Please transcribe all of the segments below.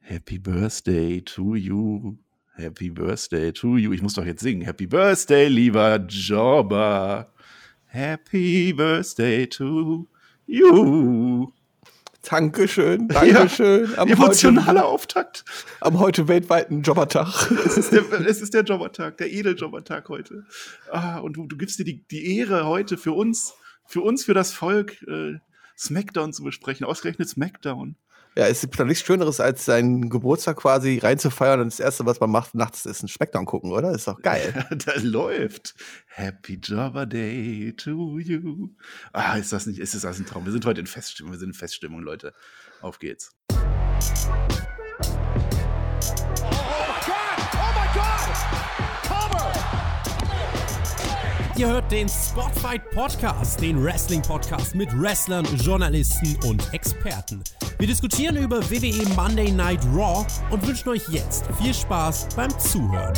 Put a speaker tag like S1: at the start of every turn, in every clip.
S1: Happy Birthday to you. Happy Birthday to you. Ich muss doch jetzt singen. Happy Birthday, lieber Jobber. Happy Birthday to you.
S2: Dankeschön, Dankeschön.
S1: Ja, emotionaler Auftakt.
S2: Am heute weltweiten Jobbertag.
S1: Es ist der, es ist der Jobbertag, der Edeljobbertag heute. Ah, und du, du gibst dir die, die Ehre heute für uns, für uns, für das Volk, äh, Smackdown zu besprechen. Ausgerechnet Smackdown.
S2: Ja, es gibt doch nichts Schöneres, als seinen Geburtstag quasi reinzufeiern und das Erste, was man macht nachts, ist ein Smackdown gucken, oder? Ist doch geil.
S1: da läuft. Happy Jobber Day to you. Ah, ist das nicht, ist das ein Traum? Wir sind heute in Feststimmung, wir sind in Feststimmung, Leute. Auf geht's.
S3: Ihr hört den Spotfight Podcast, den Wrestling Podcast mit Wrestlern, Journalisten und Experten. Wir diskutieren über WWE Monday Night Raw und wünschen euch jetzt viel Spaß beim Zuhören.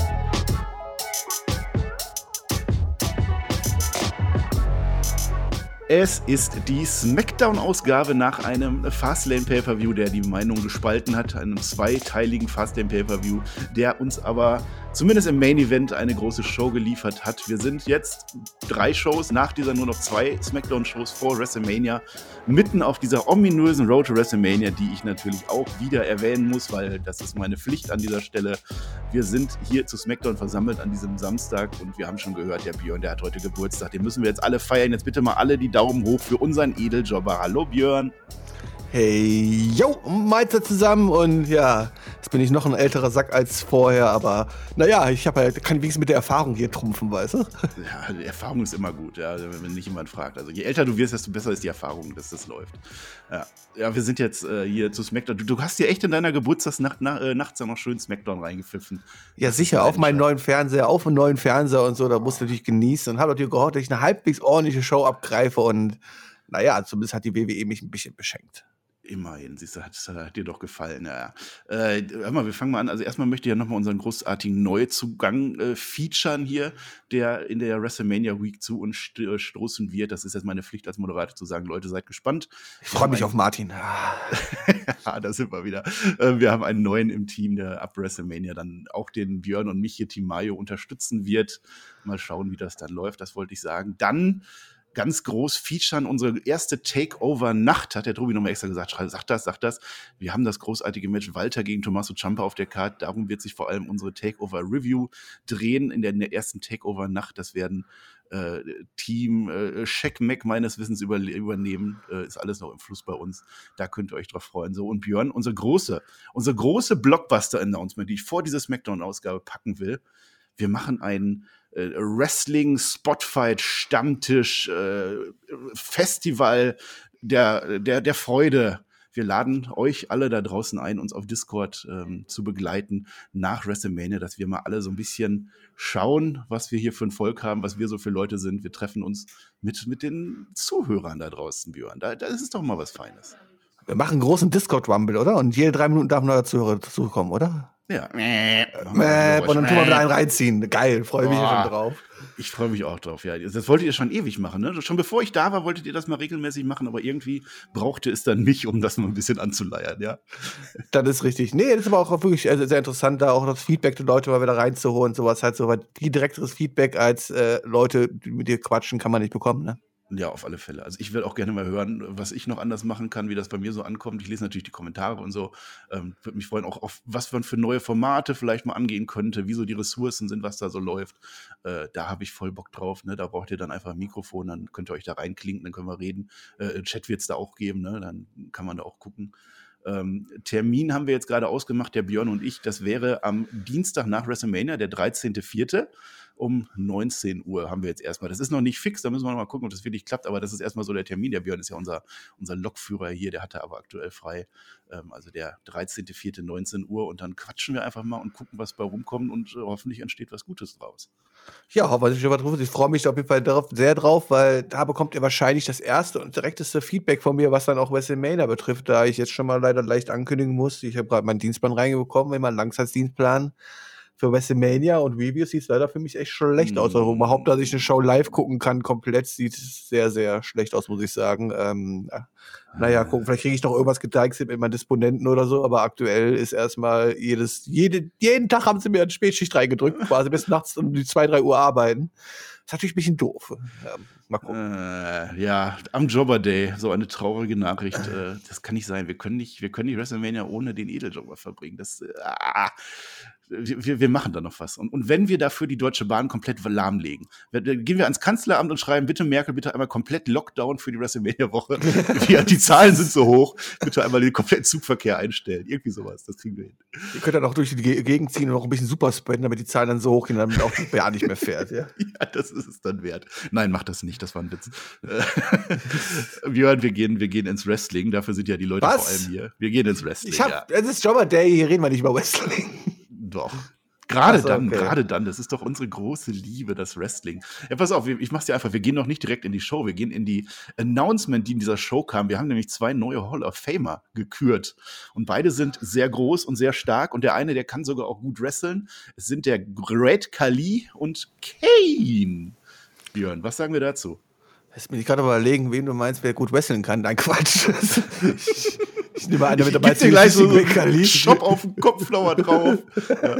S1: Es ist die Smackdown-Ausgabe nach einem Fastlane Pay-Per-View, der die Meinung gespalten hat, einem zweiteiligen Fastlane Pay-Per-View, der uns aber zumindest im Main Event eine große Show geliefert hat. Wir sind jetzt drei Shows, nach dieser nur noch zwei Smackdown-Shows vor WrestleMania, mitten auf dieser ominösen Road to WrestleMania, die ich natürlich auch wieder erwähnen muss, weil das ist meine Pflicht an dieser Stelle. Wir sind hier zu Smackdown versammelt an diesem Samstag und wir haben schon gehört, der Björn, der hat heute Geburtstag, den müssen wir jetzt alle feiern. Jetzt bitte mal alle die Daumen hoch für unseren Edeljobber. Hallo Björn.
S2: Hey, yo, Meister zusammen und ja, jetzt bin ich noch ein älterer Sack als vorher, aber naja, ich habe halt, kann wenigstens mit der Erfahrung hier trumpfen, weißt du?
S1: Ja, die Erfahrung ist immer gut, ja, wenn nicht jemand fragt. Also je älter du wirst, desto besser ist die Erfahrung, dass das läuft. Ja, ja wir sind jetzt äh, hier zu Smackdown. Du, du, hast dir echt in deiner Geburtstagsnacht na, äh, nachts ja noch schön Smackdown reingepfiffen.
S2: Ja, sicher, auf meinen neuen Fernseher, auf einen neuen Fernseher und so, da musst du natürlich genießen und habe dir gehofft, dass ich eine halbwegs ordentliche Show abgreife und naja, zumindest hat die WWE mich ein bisschen beschenkt.
S1: Immerhin, siehst du, hat, hat dir doch gefallen. Ja. Äh, hör mal, wir fangen mal an. Also erstmal möchte ich ja nochmal unseren großartigen Neuzugang äh, featuren hier, der in der WrestleMania Week zu uns st äh, stoßen wird. Das ist jetzt meine Pflicht als Moderator zu sagen, Leute, seid gespannt.
S2: Ich freue mich auf Martin.
S1: ja, da sind wir wieder. Äh, wir haben einen neuen im Team, der ab WrestleMania dann auch den Björn und mich hier, Team Mayo, unterstützen wird. Mal schauen, wie das dann läuft, das wollte ich sagen. Dann ganz groß featuren. Unsere erste Takeover-Nacht, hat der Tobi nochmal extra gesagt. Sag das, sag das. Wir haben das großartige Match Walter gegen Tommaso Ciampa auf der Karte. Darum wird sich vor allem unsere Takeover-Review drehen in der, in der ersten Takeover-Nacht. Das werden äh, Team äh, Check Mac meines Wissens über, übernehmen. Äh, ist alles noch im Fluss bei uns. Da könnt ihr euch drauf freuen. So, und Björn, unsere große, unsere große Blockbuster-Announcement, die ich vor diese Smackdown-Ausgabe packen will. Wir machen einen äh, Wrestling, Spotfight, Stammtisch, äh, Festival der, der, der Freude. Wir laden euch alle da draußen ein, uns auf Discord ähm, zu begleiten nach WrestleMania, dass wir mal alle so ein bisschen schauen, was wir hier für ein Volk haben, was wir so für Leute sind. Wir treffen uns mit, mit den Zuhörern da draußen, Björn. Da, das ist doch mal was Feines.
S2: Wir machen einen großen Discord-Rumble, oder? Und jede drei Minuten darf ein neuer Zuhörer dazukommen, oder?
S1: Ja.
S2: Mäh, und dann tun wir wieder einen reinziehen. Geil, freue mich schon drauf.
S1: Ich freue mich auch drauf, ja. Das wolltet ihr schon ewig machen, ne? Schon bevor ich da war, wolltet ihr das mal regelmäßig machen, aber irgendwie brauchte es dann mich, um das mal ein bisschen anzuleiern, ja.
S2: Das ist richtig. Nee, das ist aber auch wirklich äh, sehr interessant, da auch das Feedback der Leute mal wieder reinzuholen, sowas halt so, weil viel direkteres Feedback als äh, Leute, die mit dir quatschen, kann man nicht bekommen, ne?
S1: Ja, auf alle Fälle. Also ich will auch gerne mal hören, was ich noch anders machen kann, wie das bei mir so ankommt. Ich lese natürlich die Kommentare und so. Ähm, Würde mich freuen, auch auf was man für neue Formate vielleicht mal angehen könnte, wie so die Ressourcen sind, was da so läuft. Äh, da habe ich voll Bock drauf. Ne? Da braucht ihr dann einfach ein Mikrofon, dann könnt ihr euch da reinklinken, dann können wir reden. Äh, Chat wird es da auch geben, ne? dann kann man da auch gucken. Ähm, Termin haben wir jetzt gerade ausgemacht, der Björn und ich. Das wäre am Dienstag nach WrestleMania, der 13.04 um 19 Uhr haben wir jetzt erstmal. Das ist noch nicht fix, da müssen wir noch mal gucken, ob das wirklich klappt, aber das ist erstmal so der Termin. Der Björn ist ja unser, unser Lokführer hier, der hatte aber aktuell frei. Ähm, also der 13.04. 19 Uhr und dann quatschen wir einfach mal und gucken, was bei rumkommt und äh, hoffentlich entsteht was Gutes draus.
S2: Ja, hoffentlich was. Ich freue mich auf jeden Fall drauf, sehr drauf, weil da bekommt ihr wahrscheinlich das erste und direkteste Feedback von mir, was dann auch WrestleMania betrifft, da ich jetzt schon mal leider leicht ankündigen muss. Ich habe gerade meinen Dienstplan reingekommen, immer einen Langzeitdienstplan für WrestleMania und Reviews sieht es leider für mich echt schlecht aus. Also überhaupt, dass ich eine Show live gucken kann, komplett sieht es sehr, sehr schlecht aus, muss ich sagen. Ähm, naja, gucken, vielleicht kriege ich noch irgendwas gedeichselt mit meinen Disponenten oder so, aber aktuell ist erstmal jedes, jede, jeden Tag haben sie mir eine Spätschicht reingedrückt, quasi bis nachts um die zwei, drei Uhr arbeiten. Ist natürlich ein bisschen doof. Ja, mal gucken.
S1: Äh, ja, am Jobber Day, so eine traurige Nachricht. Äh, das kann nicht sein. Wir können nicht, wir können die WrestleMania ohne den Edeljobber verbringen. Das, äh, wir, wir machen da noch was. Und, und wenn wir dafür die Deutsche Bahn komplett lahmlegen, gehen wir ans Kanzleramt und schreiben, bitte Merkel, bitte einmal komplett Lockdown für die WrestleMania-Woche. die, die Zahlen sind so hoch, bitte einmal den kompletten Zugverkehr einstellen. Irgendwie sowas, das kriegen wir hin.
S2: Ihr könnt dann auch durch die Gegend ziehen und noch ein bisschen super spenden, damit die Zahlen dann so hoch gehen, damit auch die Bahn nicht mehr fährt. Ja?
S1: ja, das ist es dann wert. Nein, mach das nicht, das war ein Witz. Björn, wir gehen, wir gehen ins Wrestling, dafür sind ja die Leute
S2: Was?
S1: vor allem hier. Wir gehen ins Wrestling.
S2: Ich hab,
S1: ja.
S2: Es ist Jobber Day, hier reden wir nicht über Wrestling.
S1: Doch. Gerade
S2: Ach so,
S1: dann,
S2: okay.
S1: gerade dann, das ist doch unsere große Liebe, das Wrestling. Ja, pass auf, ich mach's dir einfach, wir gehen noch nicht direkt in die Show, wir gehen in die Announcement, die in dieser Show kam. Wir haben nämlich zwei neue Hall of Famer gekürt. Und beide sind sehr groß und sehr stark. Und der eine, der kann sogar auch gut wresteln. Es sind der Great Khali und Kane. Björn, was sagen wir dazu?
S2: Jetzt bin ich gerade überlegen, wen du meinst, wer gut wresteln kann. Nein, Quatsch. ich, ich nehme an, damit dabei
S1: Gib dir gleich so einen. Shop auf den Kopflauer drauf. ja.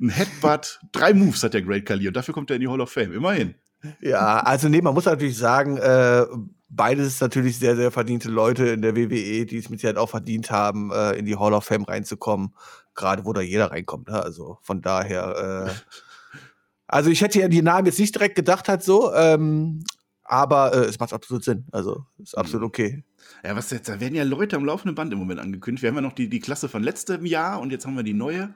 S1: Ein Headbutt. Drei Moves hat der Great Khali und dafür kommt er in die Hall of Fame. Immerhin.
S2: Ja, also nee, man muss natürlich sagen, äh, beides natürlich sehr, sehr verdiente Leute in der WWE, die es mit Sicherheit auch verdient haben, äh, in die Hall of Fame reinzukommen. Gerade wo da jeder reinkommt. Ne? Also von daher. Äh, also ich hätte ja die Namen jetzt nicht direkt gedacht halt so, ähm, aber äh, es macht absolut Sinn. Also ist absolut okay.
S1: Ja, was jetzt, da werden ja Leute am laufenden Band im Moment angekündigt. Wir haben ja noch die, die Klasse von letztem Jahr und jetzt haben wir die neue.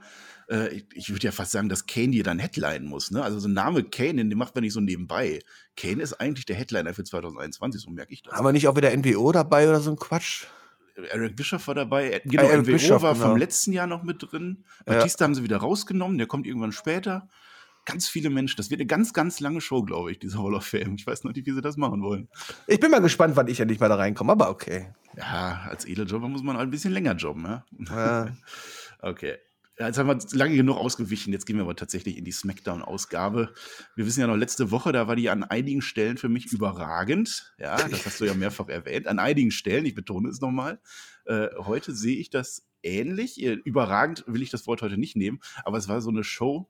S1: Äh, ich ich würde ja fast sagen, dass Kane hier dann Headline muss. Ne? Also so ein Name Kane, den macht man nicht so nebenbei. Kane ist eigentlich der Headliner für 2021, so merke ich das.
S2: Haben wir nicht auch wieder NWO dabei oder so ein Quatsch?
S1: Eric Bischoff war dabei. Genau,
S2: Eric
S1: NWO
S2: Bischoff,
S1: war
S2: genau.
S1: vom letzten Jahr noch mit drin.
S2: Ja.
S1: Batista haben sie wieder rausgenommen, der kommt irgendwann später. Ganz viele Menschen. Das wird eine ganz, ganz lange Show, glaube ich, diese Hall of Fame. Ich weiß noch nicht, wie sie das machen wollen.
S2: Ich bin mal gespannt, wann ich endlich mal da reinkomme, aber okay.
S1: Ja, als Edeljobber muss man halt ein bisschen länger jobben, ja?
S2: Ja.
S1: Okay. Jetzt haben wir lange genug ausgewichen. Jetzt gehen wir aber tatsächlich in die Smackdown-Ausgabe. Wir wissen ja noch, letzte Woche, da war die an einigen Stellen für mich überragend. Ja, das hast du ja mehrfach erwähnt. An einigen Stellen, ich betone es nochmal. Äh, heute sehe ich das ähnlich. Äh, Überragend will ich das Wort heute nicht nehmen, aber es war so eine Show,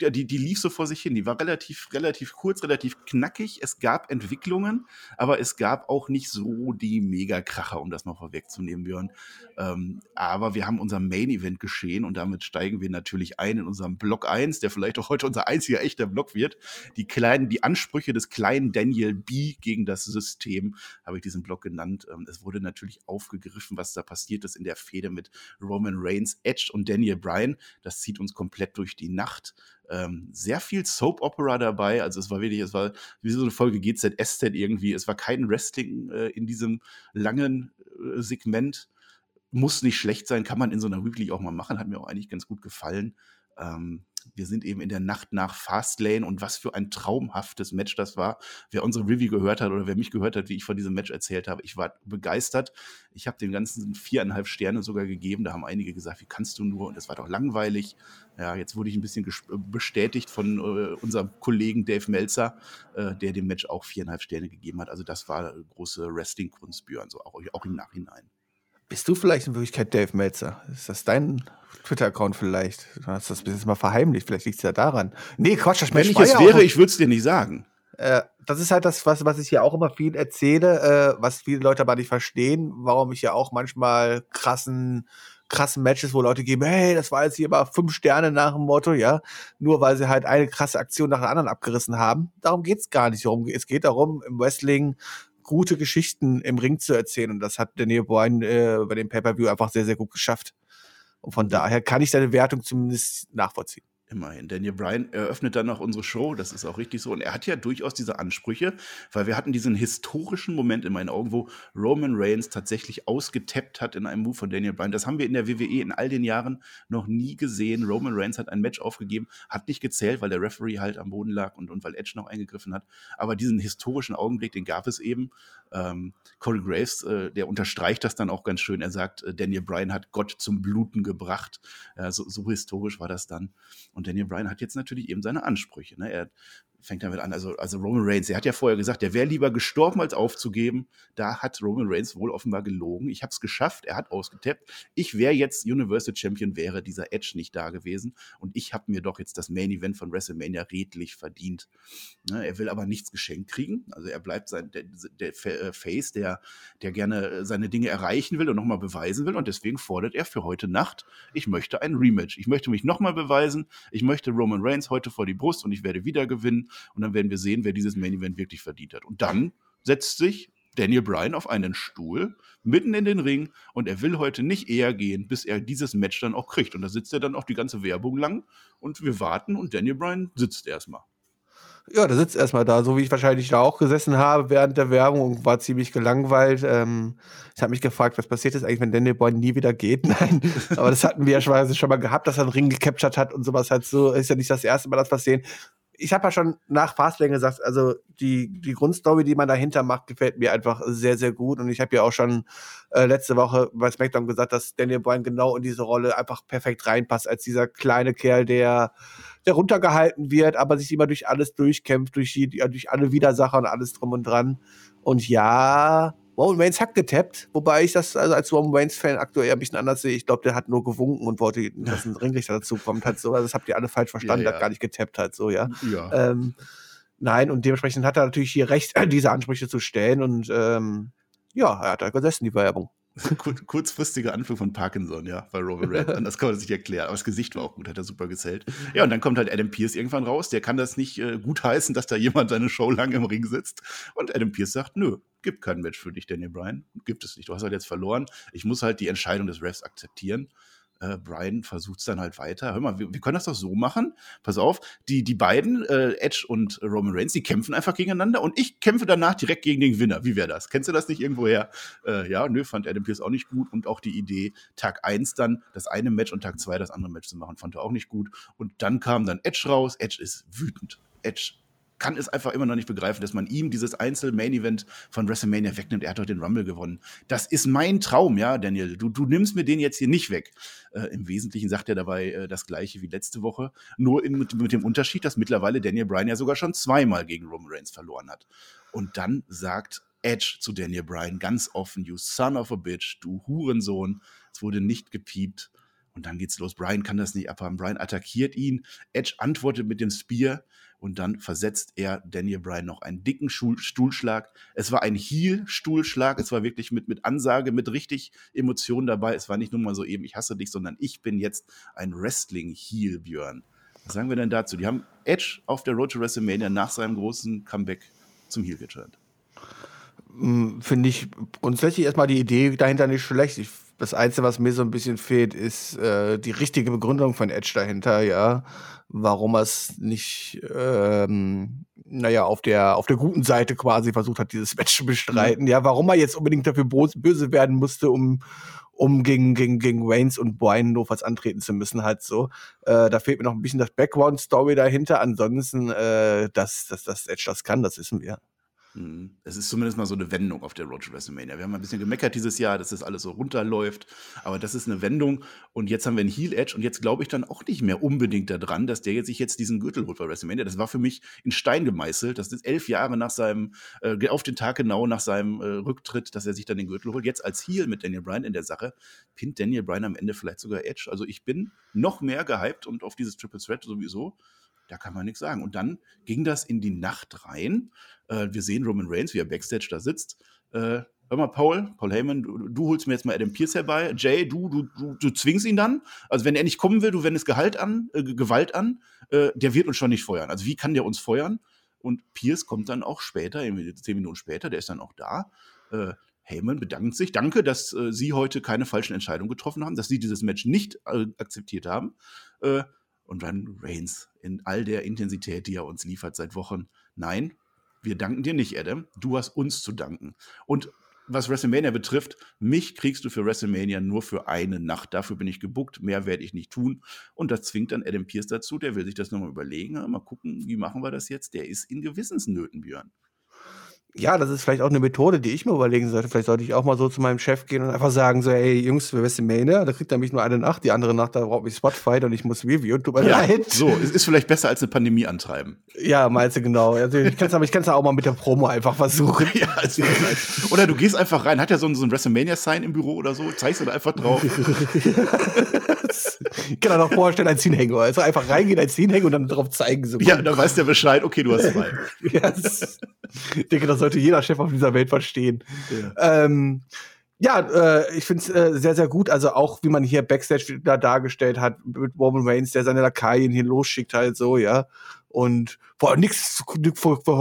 S1: die, die lief so vor sich hin. Die war relativ, relativ kurz, relativ knackig. Es gab Entwicklungen, aber es gab auch nicht so die Mega-Kracher, um das mal vorwegzunehmen, Björn. Ähm, aber wir haben unser Main-Event geschehen und damit steigen wir natürlich ein in unserem Block 1, der vielleicht auch heute unser einziger echter Block wird. Die kleinen, die Ansprüche des kleinen Daniel B gegen das System, habe ich diesen Block genannt. Ähm, es wurde natürlich aufgegriffen, was da passiert ist in der Fehde mit Roman Reigns, Edge und Daniel Bryan. Das zieht uns komplett durch die Nacht. Ähm, sehr viel Soap Opera dabei. Also es war wirklich, es war wie so eine Folge GZSZ irgendwie. Es war kein Wrestling äh, in diesem langen äh, Segment. Muss nicht schlecht sein, kann man in so einer Weekly auch mal machen. Hat mir auch eigentlich ganz gut gefallen. Ähm, wir sind eben in der Nacht nach Fastlane und was für ein traumhaftes Match das war. Wer unsere Review gehört hat oder wer mich gehört hat, wie ich von diesem Match erzählt habe, ich war begeistert. Ich habe dem Ganzen viereinhalb Sterne sogar gegeben. Da haben einige gesagt, wie kannst du nur? Und es war doch langweilig. Ja, jetzt wurde ich ein bisschen ges- bestätigt von äh, unserem Kollegen Dave Meltzer, äh, der dem Match auch viereinhalb Sterne gegeben hat. Also das war große Wrestling-Kunst, Björn, so auch, auch im Nachhinein.
S2: Bist du vielleicht in Wirklichkeit Dave Meltzer? Ist das dein Twitter-Account vielleicht? Du hast das bis jetzt mal verheimlicht. Vielleicht liegt es ja daran. Nee, Quatsch, das
S1: Wenn ich es wäre, ich würde es dir nicht sagen.
S2: Äh, das ist halt das, was, was ich ja auch immer viel erzähle, äh, was viele Leute aber nicht verstehen, warum ich ja auch manchmal krassen, krassen Matches, wo Leute geben, hey, das war jetzt hier aber fünf Sterne nach dem Motto, ja, nur weil sie halt eine krasse Aktion nach der anderen abgerissen haben. Darum geht's gar nicht. Darum, es geht darum, im Wrestling gute Geschichten im Ring zu erzählen und das hat Daniel Bryan äh, bei dem Pay-Per-View einfach sehr, sehr gut geschafft. Und von daher kann ich deine Wertung zumindest nachvollziehen.
S1: Immerhin. Daniel Bryan eröffnet dann noch unsere Show, das ist auch richtig so. Und er hat ja durchaus diese Ansprüche, weil wir hatten diesen historischen Moment in meinen Augen, wo Roman Reigns tatsächlich ausgetappt hat in einem Move von Daniel Bryan. Das haben wir in der WWE in all den Jahren noch nie gesehen. Roman Reigns hat ein Match aufgegeben, hat nicht gezählt, weil der Referee halt am Boden lag und, und weil Edge noch eingegriffen hat. Aber diesen historischen Augenblick, den gab es eben. Ähm, Corey Graves, äh, der unterstreicht das dann auch ganz schön. Er sagt, äh, Daniel Bryan hat Gott zum Bluten gebracht. Ja, so, so historisch war das dann. Und Daniel Bryan hat jetzt natürlich eben seine Ansprüche. Ne? Er fängt damit an. Also, also Roman Reigns, er hat ja vorher gesagt, der wäre lieber gestorben, als aufzugeben. Da hat Roman Reigns wohl offenbar gelogen. Ich habe es geschafft, er hat ausgetappt. Ich wäre jetzt Universal Champion, wäre dieser Edge nicht da gewesen. Und ich habe mir doch jetzt das Main Event von WrestleMania redlich verdient. Ne, er will aber nichts geschenkt kriegen. Also er bleibt sein, der, der äh, Face, der, der gerne seine Dinge erreichen will und nochmal beweisen will. Und deswegen fordert er für heute Nacht, ich möchte ein Rematch. Ich möchte mich nochmal beweisen. Ich möchte Roman Reigns heute vor die Brust und ich werde wieder gewinnen. Und dann werden wir sehen, wer dieses Main Event wirklich verdient hat. Und dann setzt sich Daniel Bryan auf einen Stuhl mitten in den Ring und er will heute nicht eher gehen, bis er dieses Match dann auch kriegt. Und da sitzt er dann auch die ganze Werbung lang und wir warten und Daniel Bryan sitzt erstmal.
S2: Ja, der sitzt erstmal da, so wie ich wahrscheinlich da auch gesessen habe während der Werbung und war ziemlich gelangweilt. Ähm, ich habe mich gefragt, was passiert ist eigentlich, wenn Daniel Bryan nie wieder geht. Nein, aber das hatten wir ja schon mal gehabt, dass er einen Ring gecaptured hat und sowas halt so. Ist ja nicht das erste Mal, dass wir sehen ich habe ja schon nach Fastlane gesagt, also die, die Grundstory, die man dahinter macht, gefällt mir einfach sehr, sehr gut. Und ich habe ja auch schon äh, letzte Woche bei SmackDown gesagt, dass Daniel Bryan genau in diese Rolle einfach perfekt reinpasst, als dieser kleine Kerl, der, der runtergehalten wird, aber sich immer durch alles durchkämpft, durch, durch alle Widersacher und alles drum und dran. Und ja, Roman Reigns hat getappt, wobei ich das also als Roman Reigns-Fan aktuell ein bisschen anders sehe. Ich glaube, der hat nur gewunken und wollte, dass ein Ringrichter dazu kommt. Halt so. Also das habt ihr alle falsch verstanden, ja, ja. der hat gar nicht getappt halt so, ja. ja. Ähm, nein, und dementsprechend hat er natürlich hier recht, diese Ansprüche zu stellen und ähm, ja, er hat da gesessen, die Werbung.
S1: Kur kurzfristiger Anflug von Parkinson, ja, bei Roman Reigns. Das kann man sich erklären. Aber das Gesicht war auch gut, hat er super gesellt. Ja, und dann kommt halt Adam Pierce irgendwann raus. Der kann das nicht äh, gutheißen, dass da jemand seine Show lang im Ring sitzt. Und Adam Pierce sagt, nö, gibt kein Match für dich, Daniel Bryan. Gibt es nicht. Du hast halt jetzt verloren. Ich muss halt die Entscheidung des Refs akzeptieren äh, Brian versucht es dann halt weiter. Hör mal, wir, wir, können das doch so machen. Pass auf, die, die beiden, äh, Edge und Roman Reigns, die kämpfen einfach gegeneinander und ich kämpfe danach direkt gegen den Gewinner. Wie wäre das? Kennst du das nicht irgendwoher? Äh, ja, nö, fand Adam Pierce auch nicht gut und auch die Idee, Tag 1 dann das eine Match und Tag 2 das andere Match zu machen, fand er auch nicht gut. Und dann kam dann Edge raus. Edge ist wütend. Edge kann es einfach immer noch nicht begreifen, dass man ihm dieses Einzel-Main-Event von WrestleMania wegnimmt. Er hat doch den Rumble gewonnen. Das ist mein Traum, ja, Daniel. Du, du nimmst mir den jetzt hier nicht weg. Äh, Im Wesentlichen sagt er dabei äh, das Gleiche wie letzte Woche. Nur in, mit, mit, dem Unterschied, dass mittlerweile Daniel Bryan ja sogar schon zweimal gegen Roman Reigns verloren hat. Und dann sagt Edge zu Daniel Bryan ganz offen: You son of a bitch, du Hurensohn. Es wurde nicht gepiept. Und dann geht's los. Brian kann das nicht abhaben. Brian attackiert ihn. Edge antwortet mit dem Spear und dann versetzt er Daniel Bryan noch einen dicken Stuhlschlag. Es war ein Heel-Stuhlschlag. Es war wirklich mit, mit Ansage, mit richtig Emotionen dabei. Es war nicht nur mal so eben, ich hasse dich, sondern ich bin jetzt ein Wrestling-Heel, Björn. Was sagen wir denn dazu? Die haben Edge auf der Road to WrestleMania nach seinem großen Comeback zum Heel geturnt.
S2: Hm, finde ich grundsätzlich erstmal die Idee dahinter nicht schlecht. Ich das Einzige, was mir so ein bisschen fehlt, ist äh, die richtige Begründung von Edge dahinter, ja. Warum er es nicht, ähm, naja, auf der, auf der guten Seite quasi versucht hat, dieses Match zu bestreiten. Mhm. Ja, warum er jetzt unbedingt dafür böse werden musste, um, um gegen, gegen, gegen Reigns und Brian notfalls antreten zu müssen, halt so. Äh, da fehlt mir noch ein bisschen das Background-Story dahinter. Ansonsten, äh, dass, dass, dass Edge das kann, das wissen wir.
S1: Mhm. Es ist zumindest mal so eine Wendung auf der Road to WrestleMania. Wir haben ein bisschen gemeckert dieses Jahr, dass das alles so runterläuft, aber das ist eine Wendung und jetzt haben wir einen Heel Edge und jetzt glaube ich dann auch nicht mehr unbedingt daran, dass der jetzt sich jetzt diesen Gürtel holt bei WrestleMania. Das war für mich in Stein gemeißelt. Das ist elf Jahre nach seinem, äh, auf den Tag genau nach seinem äh, Rücktritt, dass er sich dann den Gürtel holt. Jetzt als Heel mit Daniel Bryan in der Sache, pinnt Daniel Bryan am Ende vielleicht sogar Edge. Also ich bin noch mehr gehypt und auf dieses Triple Threat sowieso. Da kann man nichts sagen. Und dann ging das in die Nacht rein. Äh, wir sehen Roman Reigns, wie er Backstage da sitzt. Äh, hör mal, Paul, Paul Heyman, du, du, holst mir jetzt mal Adam Pierce herbei. Jay, du, du, du, du zwingst ihn dann. Also wenn er nicht kommen will, du wendest Gehalt an, äh, Gewalt an, äh, der wird uns schon nicht feuern. Also wie kann der uns feuern? Und Pierce kommt dann auch später, zehn Minuten später, der ist dann auch da. Äh, Heyman bedankt sich. Danke, dass äh, Sie heute keine falschen Entscheidungen getroffen haben, dass Sie dieses Match nicht äh, akzeptiert haben. Äh, und dann Reigns in all der Intensität, die er uns liefert seit Wochen. Nein, wir danken dir nicht, Adam. Du hast uns zu danken. Und was WrestleMania betrifft, mich kriegst du für WrestleMania nur für eine Nacht. Dafür bin ich gebuckt, mehr werde ich nicht tun. Und das zwingt dann Adam Pierce dazu, der will sich das nochmal überlegen. Mal gucken, wie machen wir das jetzt? Der ist in Gewissensnöten, Björn.
S2: Ja, das ist vielleicht auch eine Methode, die ich mir überlegen sollte. Vielleicht sollte ich auch mal so zu meinem Chef gehen und einfach sagen so, hey Jungs, für WrestleMania, da kriegt er mich nur eine Nacht, die andere Nacht, da braucht mich Spotfight und ich muss reviewen, tut mir
S1: Ja,
S2: leid.
S1: so, es ist vielleicht besser als eine Pandemie antreiben.
S2: Ja, meinst du genau. Also ich kann es aber ich kann's auch mal mit der Promo einfach versuchen.
S1: Ja, nice. Oder du gehst einfach rein, hat ja so ein, so ein WrestleMania-Sign im Büro oder so, zeigst du da einfach drauf.
S2: ich kann da noch vorstellen, ein Zielhänger. Also einfach reingehen, ein Zielhänger und dann drauf zeigen. So.
S1: Ja, dann weiß der Bescheid, okay, du hast zwei.
S2: Ja, das, ich denke, das sollte jeder Chef auf dieser Welt verstehen.
S1: Ja.
S2: Ähm, ja, äh, ich finde es äh, sehr, sehr gut. Also auch, wie man hier Backstage da dargestellt hat, mit Roman Reigns, der seine Lakaien hier losschickt, halt so, ja. Und vor nichts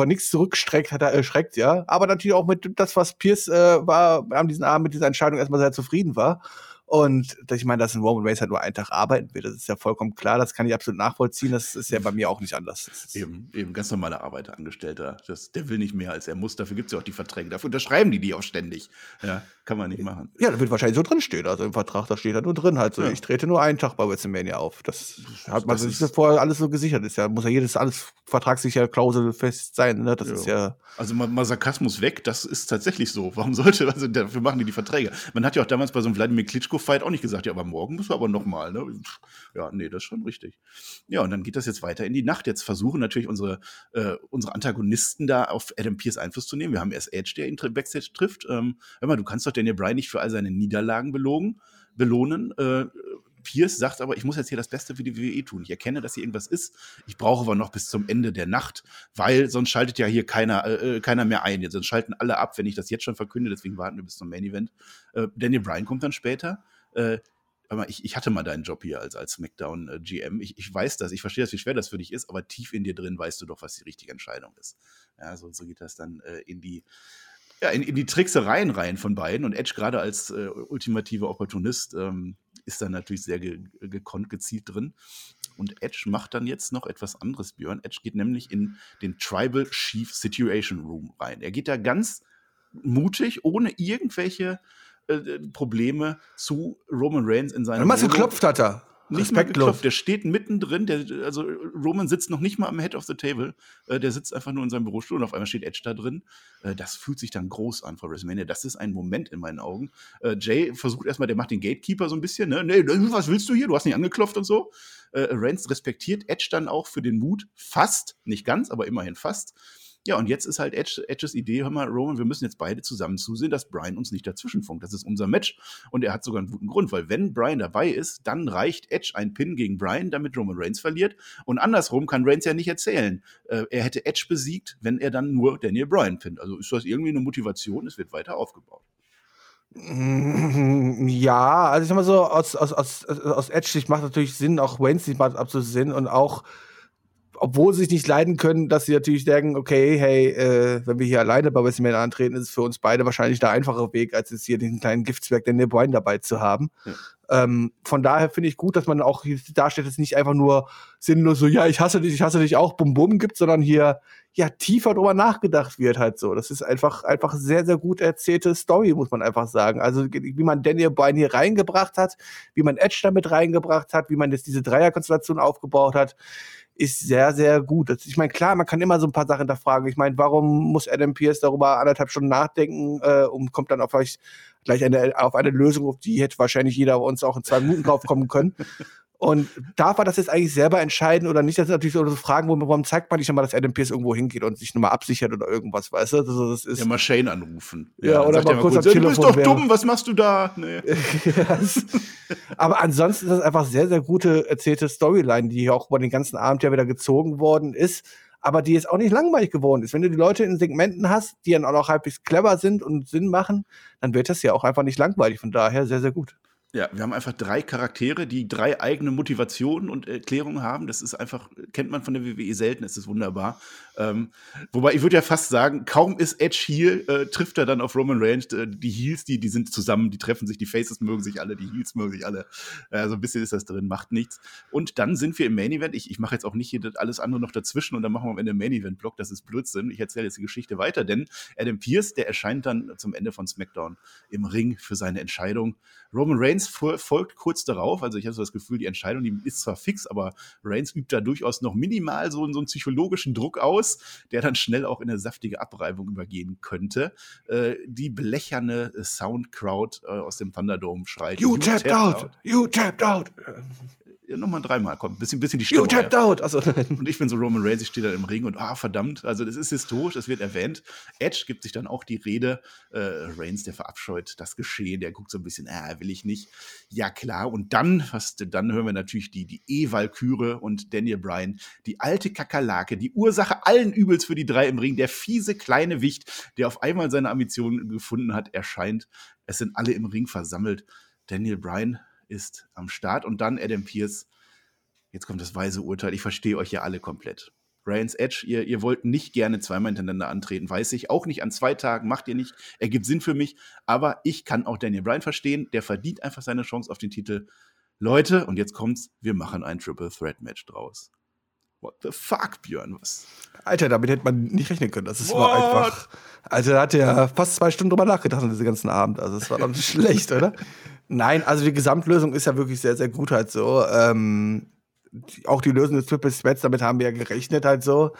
S2: nichts zurückstreckt, hat er erschreckt, ja. Aber natürlich auch mit das, was Pierce äh, war, an diesem Abend mit dieser Entscheidung erstmal sehr zufrieden war. Und ich meine, dass ein Roman Reigns halt nur einen Tag arbeiten wird, das ist ja vollkommen klar, das kann ich absolut nachvollziehen. Das ist ja bei mir auch nicht anders.
S1: Eben, eben ganz normaler Arbeiterangestellter. Das, der will nicht mehr als er muss. Dafür gibt es ja auch die Verträge. Dafür unterschreiben die die auch ständig. Ja, kann man nicht machen.
S2: Ja, da wird wahrscheinlich so drin stehen. Also im Vertrag, da steht da nur drin halt so,
S1: Ja.
S2: ich trete nur einen Tag bei WrestleMania auf. Das hat man
S1: das
S2: sich vorher alles so gesichert. Ist ja, muss ja jedes alles vertragssicher Klausel fest sein, ne? Das
S1: Ja.
S2: ist ja.
S1: Also mal, mal Sarkasmus weg, das ist tatsächlich so. Warum sollte, also dafür machen die die Verträge. Man hat ja auch damals bei so einem Vladimir Klitschko-Fight auch nicht gesagt, ja, aber morgen müssen wir aber nochmal, ne? Ja, nee, das ist schon richtig. Ja, und dann geht das jetzt weiter in die Nacht. Jetzt versuchen natürlich unsere, äh, unsere Antagonisten da auf Adam Pierce Einfluss zu nehmen. Wir haben erst Edge, der ihn Backstage trifft. Ähm, hör mal, du kannst doch Daniel Bryan nicht für all seine Niederlagen belogen, belohnen. Äh, Pierce sagt aber, ich muss jetzt hier das Beste für die WWE tun. Ich erkenne, dass hier irgendwas ist. Ich brauche aber noch bis zum Ende der Nacht, weil sonst schaltet ja hier keiner, äh, keiner mehr ein. Sonst schalten alle ab, wenn ich das jetzt schon verkünde. Deswegen warten wir bis zum Main Event. Äh, Daniel Bryan kommt dann später. Äh, aber ich, ich hatte mal deinen Job hier als, als SmackDown äh. Ich, ich weiß das, ich verstehe das, wie schwer das für dich ist, aber tief in dir drin weißt du doch, was die richtige Entscheidung ist. Ja, so, so geht das dann äh, in die, ja, in, in die Tricksereien rein von beiden. Und Edge gerade als äh, ultimativer Opportunist ähm, ist dann natürlich sehr ge gekonnt, gezielt drin. Und Edge macht dann jetzt noch etwas anderes, Björn. Edge geht nämlich in den Tribal Chief Situation Room rein. Er geht da ganz mutig, ohne irgendwelche äh, Probleme zu Roman Reigns in seinem
S2: Mal geklopft hat er.
S1: Nicht mal geklopft. Der steht mittendrin. Der, also Roman sitzt noch nicht mal am Head of the Table. Äh, der sitzt einfach nur in seinem Bürostuhl und auf einmal steht Edge da drin. Äh, das fühlt sich dann groß an vor WrestleMania. Das ist ein Moment in meinen Augen. Äh, Jay versucht erstmal, der macht den Gatekeeper so ein bisschen. Ne? Nee, was willst du hier? Du hast nicht angeklopft und so. Äh, Reigns respektiert Edge dann auch für den Mut. Fast, nicht ganz, aber immerhin fast. Ja, und jetzt ist halt Edge, Edges Idee, hör mal, Roman, wir müssen jetzt beide zusammen zusehen, dass Brian uns nicht dazwischenfunkt. Das ist unser Match. Und er hat sogar einen guten Grund, weil wenn Brian dabei ist, dann reicht Edge ein Pin gegen Brian, damit Roman Reigns verliert. Und andersrum kann Reigns ja nicht erzählen, äh, er hätte Edge besiegt, wenn er dann nur Daniel Bryan pinnt. Also ist das irgendwie eine Motivation, es wird weiter aufgebaut.
S2: Mm, Ja, also ich sag mal so, aus, aus, aus, aus Edge-Sicht macht natürlich Sinn, auch Wayne's Sicht macht absolut Sinn und auch, obwohl sie sich nicht leiden können, dass sie natürlich denken, okay, hey, äh, wenn wir hier alleine bei WrestleMania antreten, ist es für uns beide wahrscheinlich der einfache Weg, als jetzt hier den kleinen Giftzwerg Daniel Bryan dabei zu haben. Ähm, von daher finde ich gut, dass man auch hier darstellt, dass es nicht einfach nur sinnlos so, ja, ich hasse dich, ich hasse dich auch, bum bum gibt, sondern hier ja tiefer drüber nachgedacht wird halt so. Das ist einfach einfach sehr sehr gut erzählte Story, muss man einfach sagen. Also wie man Daniel Bryan hier reingebracht hat, wie man Edge damit reingebracht hat, wie man jetzt diese Dreierkonstellation aufgebaut hat, ist sehr sehr gut. Das, ich meine klar, man kann immer so ein paar Sachen da fragen. Ich meine, warum muss Adam Pierce darüber anderthalb Stunden nachdenken äh, und kommt dann auf vielleicht gleich eine, auf eine Lösung, auf die hätte wahrscheinlich jeder bei uns auch in zwei Minuten drauf kommen können. Und darf er das jetzt eigentlich selber entscheiden oder nicht? Das sind natürlich so Fragen, wo warum zeigt man nicht nochmal, dass Adam Pierce irgendwo hingeht und sich nochmal absichert oder irgendwas, weißt du? Also das ist
S1: Ja, mal Shane anrufen.
S2: Ja, oder
S1: sagt er
S2: mal kurz am
S1: "Ja, Du bist
S2: Telefon
S1: doch dumm, was machst du da? Nee.
S2: Yes. Aber ansonsten ist das einfach sehr, sehr gute erzählte Storyline, die hier auch über den ganzen Abend ja wieder gezogen worden ist, aber die jetzt auch nicht langweilig geworden ist. Wenn du die Leute in Segmenten hast, die dann auch noch halbwegs clever sind und Sinn machen, dann wird das ja auch einfach nicht langweilig. Von daher sehr, sehr gut.
S1: Ja, wir haben einfach drei Charaktere, die drei eigene Motivationen und Erklärungen haben. Das ist einfach, kennt man von der WWE selten, es ist wunderbar. Ähm, wobei ich würde ja fast sagen, kaum ist Edge hier, äh, trifft er dann auf Roman Reigns. Äh, die Heels, die, die sind zusammen, die treffen sich, die Faces mögen sich alle, die Heels mögen sich alle. Äh, so ein bisschen ist das drin, macht nichts. Und dann sind wir im Main Event. Ich, ich mache jetzt auch nicht hier alles andere noch dazwischen und dann machen wir am Ende Main Event Block. Das ist Blödsinn. Ich erzähle jetzt die Geschichte weiter, denn Adam Pierce, der erscheint dann zum Ende von SmackDown im Ring für seine Entscheidung. Roman Reigns Reigns folgt kurz darauf. Also ich habe so das Gefühl, die Entscheidung, die ist zwar fix, aber Reigns übt da durchaus noch minimal so, so einen psychologischen Druck aus, der dann schnell auch in eine saftige Abreibung übergehen könnte. Äh, die blecherne Soundcrowd äh, aus dem Thunderdome schreit.
S2: You, you tapped, out! You tapped out!
S1: Ja, nochmal dreimal, komm, bisschen, bisschen die Stimme.
S2: You tapped out! Also,
S1: und ich bin so Roman Reigns, ich stehe da im Ring und, ah, verdammt, also das ist historisch, das wird erwähnt. Edge gibt sich dann auch die Rede, äh, Reigns, der verabscheut das Geschehen, der guckt so ein bisschen, ah, will ich nicht. Ja, klar, und dann, was, dann hören wir natürlich die, die E-Valkyre und Daniel Bryan, die alte Kakerlake, die Ursache allen Übels für die drei im Ring, der fiese kleine Wicht, der auf einmal seine Ambitionen gefunden hat, erscheint. Es sind alle im Ring versammelt. Daniel Bryan ist am Start. Und dann Adam Pierce. Jetzt kommt das weise Urteil. Ich verstehe euch ja alle komplett. Reigns Edge, ihr, ihr wollt nicht gerne zweimal hintereinander antreten, weiß ich. Auch nicht an zwei Tagen, macht ihr nicht. Er gibt Sinn für mich. Aber ich kann auch Daniel Bryan verstehen. Der verdient einfach seine Chance auf den Titel. Leute, und jetzt kommt's, wir machen ein Triple Threat Match draus. What the fuck, Björn? Was?
S2: Alter, damit hätte man nicht rechnen können. Das ist war einfach. Also, da hat er fast zwei Stunden drüber nachgedacht an diesem ganzen Abend. Also, es war doch nicht schlecht, oder? Nein, also die Gesamtlösung ist ja wirklich sehr, sehr gut halt so. Ähm, auch die Lösung des Triple Threats, damit haben wir ja gerechnet halt so.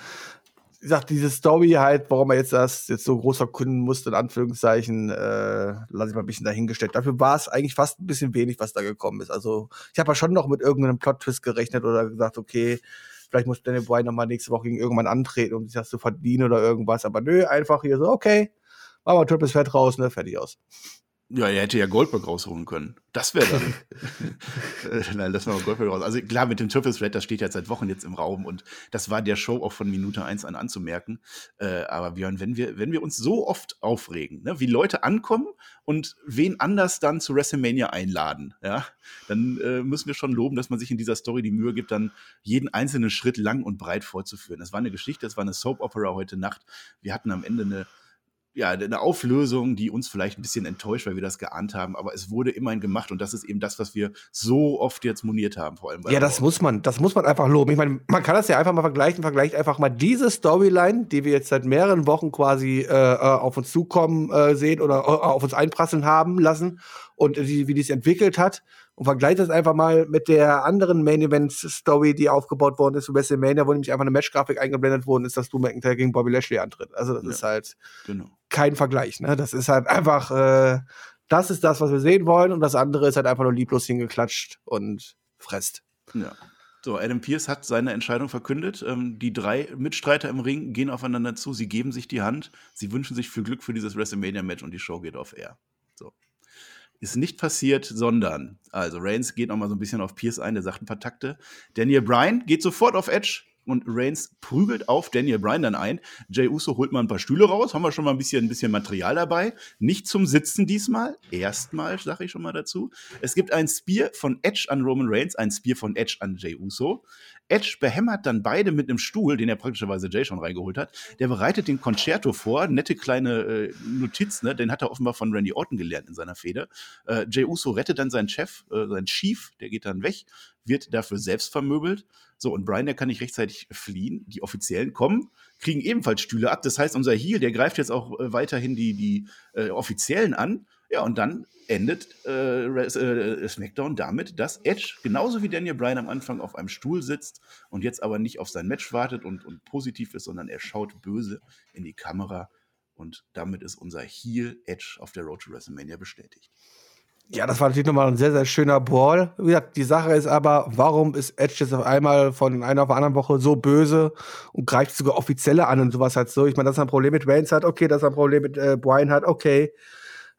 S2: Ich sag, diese Story halt, warum er jetzt das jetzt so groß verkünden musste, in Anführungszeichen, äh, lasse ich mal ein bisschen dahingestellt. Dafür war es eigentlich fast ein bisschen wenig, was da gekommen ist. Also ich habe ja schon noch mit irgendeinem Plot-Twist gerechnet oder gesagt, okay, vielleicht muss Daniel Bryan nochmal nächste Woche gegen irgendwann antreten, um sich das zu verdienen oder irgendwas. Aber nö, einfach hier so, okay, machen wir Triple Threat raus, ne, fertig aus.
S1: Ja, er hätte ja Goldberg rausholen können. Das wäre dann. Nein, das war Goldberg raus. Also klar, mit dem Triple Threat, das steht ja seit Wochen jetzt im Raum und das war der Show auch von Minute eins an anzumerken. Äh, aber Björn, wenn wir, wenn wir uns so oft aufregen, ne, wie Leute ankommen und wen anders dann zu WrestleMania einladen, ja, dann äh, müssen wir schon loben, dass man sich in dieser Story die Mühe gibt, dann jeden einzelnen Schritt lang und breit vorzuführen. Das war eine Geschichte, das war eine Soap Opera heute Nacht. Wir hatten am Ende eine ja, eine Auflösung, die uns vielleicht ein bisschen enttäuscht, weil wir das geahnt haben, aber es wurde immerhin gemacht und das ist eben das, was wir so oft jetzt moniert haben, vor allem.
S2: ja, das muss man, das muss man einfach loben. Ich meine, man kann das ja einfach mal vergleichen, vergleicht einfach mal diese Storyline, die wir jetzt seit mehreren Wochen quasi äh, äh auf uns zukommen äh, sehen oder äh, auf uns einprasseln haben lassen und die, wie die es entwickelt hat und vergleicht das einfach mal mit der anderen Main Event Story, die aufgebaut worden ist WrestleMania, wo nämlich einfach eine Matchgrafik eingeblendet worden ist, dass Drew McIntyre gegen Bobby Lashley antritt. Also das ja, ist halt genau. kein Vergleich. Ne? Das ist halt einfach, äh, das ist das, was wir sehen wollen und das andere ist halt einfach nur lieblos hingeklatscht und fresst.
S1: Ja. So, Adam Pierce hat seine Entscheidung verkündet. Ähm, die drei Mitstreiter im Ring gehen aufeinander zu, sie geben sich die Hand, sie wünschen sich viel Glück für dieses WrestleMania-Match und die Show geht auf Air. Ist nicht passiert, sondern, also Reigns geht nochmal so ein bisschen auf Pierce ein, der sagt ein paar Takte. Daniel Bryan geht sofort auf Edge und Reigns prügelt auf Daniel Bryan dann ein. Jay Uso holt mal ein paar Stühle raus, haben wir schon mal ein bisschen, ein bisschen Material dabei. Nicht zum Sitzen diesmal, erstmal, sage ich schon mal dazu. Es gibt ein Spear von Edge an Roman Reigns, ein Spear von Edge an Jay Uso. Edge behämmert dann beide mit einem Stuhl, den er praktischerweise Jay schon reingeholt hat. Der bereitet den Concerto vor, nette kleine äh, Notiz, ne? den hat er offenbar von Randy Orton gelernt in seiner Fehde. Äh, Jay Uso rettet dann seinen Chef, äh, seinen Chief, der geht dann weg, wird dafür selbst vermöbelt. So, und Brian, der kann nicht rechtzeitig fliehen. Die Offiziellen kommen, kriegen ebenfalls Stühle ab. Das heißt, unser Heal, der greift jetzt auch äh, weiterhin die, die äh, Offiziellen an. Ja, und dann endet äh, äh, SmackDown damit, dass Edge genauso wie Daniel Bryan am Anfang auf einem Stuhl sitzt und jetzt aber nicht auf sein Match wartet und, und positiv ist, sondern er schaut böse in die Kamera. Und damit ist unser Heel Edge auf der Road to WrestleMania bestätigt.
S2: Ja, das war natürlich nochmal ein sehr, sehr schöner Ball. Wie gesagt, die Sache ist aber, warum ist Edge jetzt auf einmal von einer auf andere Woche so böse und greift sogar Offizielle an und sowas halt so? Ich meine, dass er ein Problem mit Reigns hat, okay, dass er ein Problem mit äh, Brian hat, okay.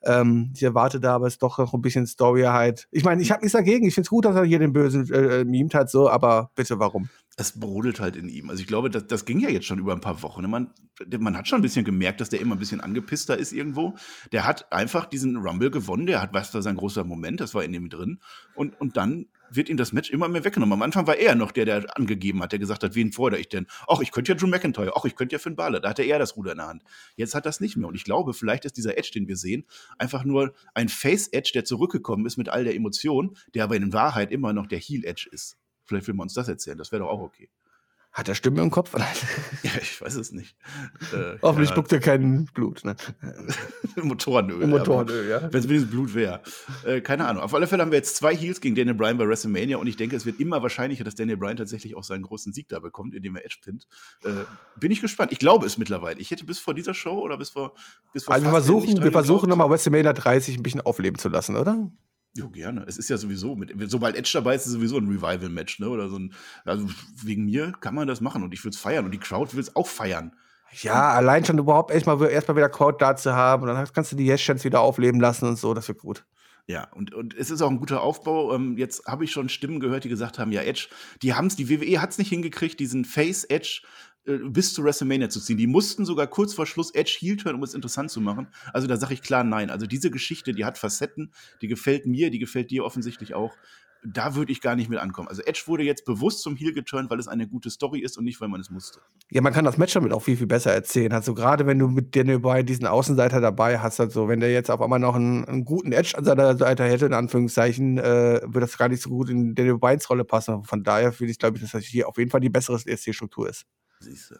S2: Ähm, ich erwarte da aber es doch noch ein bisschen Story halt. Ich meine, ich habe nichts dagegen. Ich finde es gut, dass er hier den Bösen äh, äh, mimt hat, so, aber bitte warum?
S1: Es brodelt halt in ihm. Also ich glaube, das, das ging ja jetzt schon über ein paar Wochen. Ne? Man, man hat schon ein bisschen gemerkt, dass der immer ein bisschen angepisster ist irgendwo. Der hat einfach diesen Rumble gewonnen. Der hat, was war sein großer Moment, das war in ihm drin. Und, und dann wird ihm das Match immer mehr weggenommen. Am Anfang war er noch der, der angegeben hat, der gesagt hat, wen fordere ich denn? Ach, ich könnte ja Drew McIntyre, ach, ich könnte ja Finn Balor. Da hatte er das Ruder in der Hand. Jetzt hat das nicht mehr. Und ich glaube, vielleicht ist dieser Edge, den wir sehen, einfach nur ein Face-Edge, der zurückgekommen ist mit all der Emotion, der aber in Wahrheit immer noch der Heel-Edge ist. Vielleicht will man uns das erzählen. Das wäre doch auch okay.
S2: Hat er Stimme im Kopf?
S1: ja, ich weiß es nicht.
S2: Äh, Hoffentlich ja. spuckt er kein Blut. Ne?
S1: Motorenöl.
S2: Motorenöl, ja.
S1: Wenn es wenigstens Blut wäre. Äh, keine Ahnung. Auf alle Fälle haben wir jetzt zwei Heels gegen Daniel Bryan bei WrestleMania und ich denke, es wird immer wahrscheinlicher, dass Daniel Bryan tatsächlich auch seinen großen Sieg da bekommt, indem er Edge pinnt. Äh, bin ich gespannt. Ich glaube es mittlerweile. Ich hätte bis vor dieser Show oder bis vor. Bis vor
S2: also wir versuchen, wir versuchen nochmal WrestleMania 30 ein bisschen aufleben zu lassen, oder?
S1: Ja, gerne. Es ist ja sowieso, mit, sobald Edge dabei ist, ist es sowieso ein Revival-Match, ne? Oder so ein, also wegen mir kann man das machen und ich würde es feiern und die Crowd will es auch feiern.
S2: Ja, allein schon überhaupt erstmal erst wieder Crowd da zu haben und dann kannst du die Yes-Chance wieder aufleben lassen und so, das wird gut.
S1: Ja, und, und es ist auch ein guter Aufbau. Ähm, jetzt habe ich schon Stimmen gehört, die gesagt haben, ja, Edge, die haben es, die WWE hat es nicht hingekriegt, diesen Face-Edge äh, bis zu WrestleMania zu ziehen. Die mussten sogar kurz vor Schluss Edge heel turn, um es interessant zu machen. Also da sage ich klar nein. Also diese Geschichte, die hat Facetten, die gefällt mir, die gefällt dir offensichtlich auch. Da würde ich gar nicht mit ankommen. Also Edge wurde jetzt bewusst zum Heel geturnt, weil es eine gute Story ist und nicht, weil man es musste.
S2: Ja, man kann das Match damit auch viel, viel besser erzählen. Also gerade wenn du mit Daniel Bryan diesen Außenseiter dabei hast, also wenn der jetzt auf einmal noch einen, einen guten Edge an seiner Seite hätte, in Anführungszeichen, äh, würde das gar nicht so gut in Daniel Bryans Rolle passen. Von daher finde ich, glaube ich, dass das hier auf jeden Fall die bessere ESC-Struktur ist.
S1: Siehst du.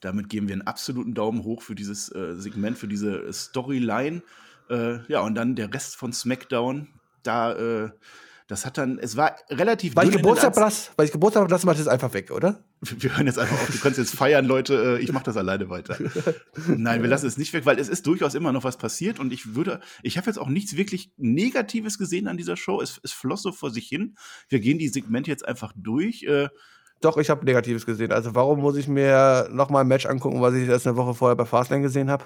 S1: Damit geben wir einen absoluten Daumen hoch für dieses äh, Segment, für diese Storyline. Äh, ja, und dann der Rest von SmackDown. Da, äh, das hat dann, es war relativ
S2: Weil ich Geburtstag lasse, weil ich Geburtstag habe, lassen wir das einfach weg, oder?
S1: Wir hören jetzt einfach auf, du kannst jetzt feiern, Leute, äh, ich mache das alleine weiter. Nein, wir lassen es nicht weg, weil es ist durchaus immer noch was passiert und ich würde, ich habe jetzt auch nichts wirklich Negatives gesehen an dieser Show. Es, es floss so vor sich hin. Wir gehen die Segmente jetzt einfach durch.
S2: Doch, ich habe Negatives gesehen. Also warum muss ich mir nochmal ein Match angucken, was ich erst eine Woche vorher bei Fastlane gesehen habe?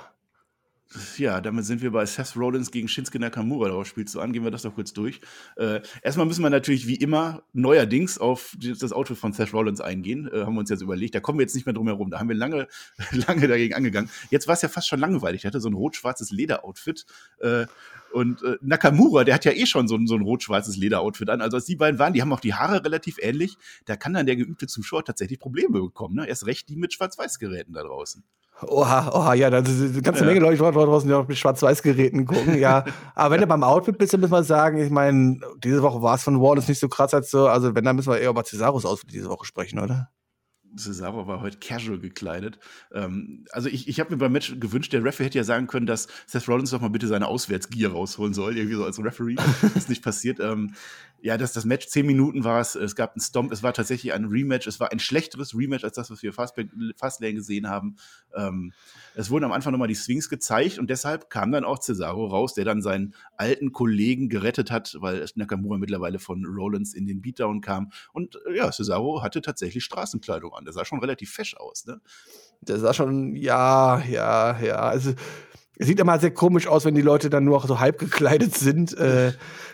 S1: Ja, damit sind wir bei Seth Rollins gegen Shinsuke Nakamura. Darauf spielst du an. Gehen wir das doch kurz durch. Äh, erstmal müssen wir natürlich wie immer neuerdings auf das Outfit von Seth Rollins eingehen. Äh, haben wir uns jetzt überlegt. Da kommen wir jetzt nicht mehr drum herum. Da haben wir lange, lange dagegen angegangen. Jetzt war es ja fast schon langweilig. Der hatte so ein rot-schwarzes Lederoutfit. Äh, und äh, Nakamura, der hat ja eh schon so, ein, so ein rot-schwarzes Lederoutfit an. Also als die beiden waren, die haben auch die Haare relativ ähnlich. Da kann dann der geübte Zuschauer tatsächlich Probleme bekommen. Ne? Erst recht die mit Schwarz-Weiß-Geräten da draußen.
S2: Oha, oha, ja, da ist eine ganze ja. Menge Leute draußen, die auch mit Schwarz-Weiß-Geräten gucken, ja. Aber wenn du beim Outfit bist, dann müssen wir sagen, ich meine, diese Woche war es von Wallace nicht so krass als so, also wenn, dann müssen wir eher über Cesaros Outfit diese Woche sprechen, oder?
S1: Cesaro war heute casual gekleidet. Ähm, also ich, ich habe mir beim Match gewünscht, der Referee hätte ja sagen können, dass Seth Rollins doch mal bitte seine Auswärtsgier rausholen soll, irgendwie so als Referee. ist nicht passiert. Ähm, ja, das, das Match, zehn Minuten war es, es gab einen Stomp, es war tatsächlich ein Rematch, es war ein schlechteres Rematch als das, was wir fast gesehen haben. Ähm, es wurden am Anfang nochmal die Swings gezeigt und deshalb kam dann auch Cesaro raus, der dann seinen alten Kollegen gerettet hat, weil Nakamura mittlerweile von Rollins in den Beatdown kam. Und äh, ja, Cesaro hatte tatsächlich Straßenkleidung an. Der sah schon relativ fesch aus, ne?
S2: Der sah schon, ja, ja, ja. Also es sieht immer sehr komisch aus, wenn die Leute dann nur so halb gekleidet sind. Äh,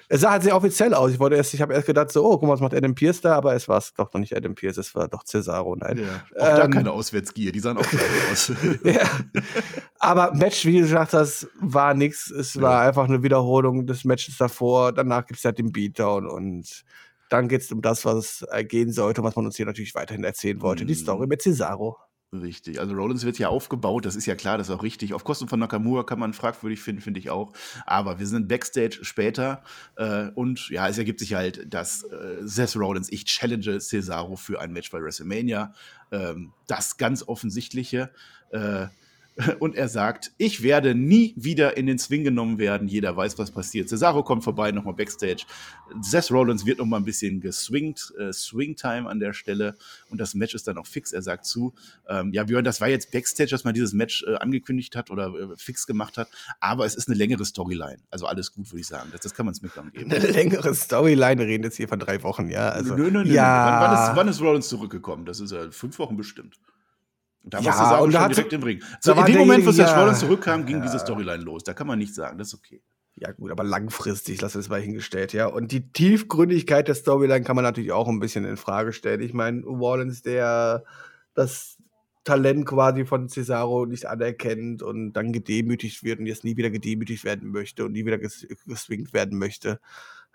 S2: es sah halt sehr offiziell aus. Ich wollte erst, ich habe erst gedacht, so, oh, guck mal, was macht Adam Pierce da, aber es war es doch noch nicht Adam Pierce, es war doch Cesaro, nein.
S1: Ja, auch ähm, da keine Auswärtsgier, die sahen auch gleich aus.
S2: ja. Aber Match, wie du gesagt hast, war nichts. Es war ja. einfach eine Wiederholung des Matches davor. Danach gibt es halt den Beatdown und dann geht es um das, was gehen sollte, was man uns hier natürlich weiterhin erzählen wollte. Mhm. Die Story mit Cesaro.
S1: Richtig. Also Rollins wird ja aufgebaut, das ist ja klar, das ist auch richtig. Auf Kosten von Nakamura kann man fragwürdig finden, finde ich auch. Aber wir sind Backstage später äh, und ja, es ergibt sich halt, dass äh, Seth Rollins, ich challenge Cesaro für ein Match bei WrestleMania. Ähm, das ganz offensichtliche. Äh, und er sagt, ich werde nie wieder in den Swing genommen werden. Jeder weiß, was passiert. Cesaro kommt vorbei, nochmal Backstage. Seth Rollins wird nochmal ein bisschen geswingt, äh, Swing-Time an der Stelle. Und das Match ist dann auch fix. Er sagt zu, ähm, ja, Björn, das war jetzt Backstage, dass man dieses Match äh, angekündigt hat oder äh, fix gemacht hat. Aber es ist eine längere Storyline. Also alles gut, würde ich sagen. Das, das kann man SmackDown geben.
S2: Eine längere Storyline, wir reden jetzt hier von drei Wochen, ja. Also,
S1: nö, nö, nö, ja. Wann, wann, ist, wann ist Rollins zurückgekommen? Das ist ja fünf Wochen bestimmt.
S2: Da ja, war und schon
S1: direkt im Ring. So, in dem Moment, wo Seth Rollins zurückkam, ging ja. diese Storyline los. Da kann man nichts sagen, das ist okay.
S2: Ja, gut, aber langfristig, lass es mal hingestellt, ja. Und die Tiefgründigkeit der Storyline kann man natürlich auch ein bisschen in Frage stellen. Ich meine, Rollins, der das Talent quasi von Cesaro nicht anerkennt und dann gedemütigt wird und jetzt nie wieder gedemütigt werden möchte und nie wieder ges geswingt werden möchte.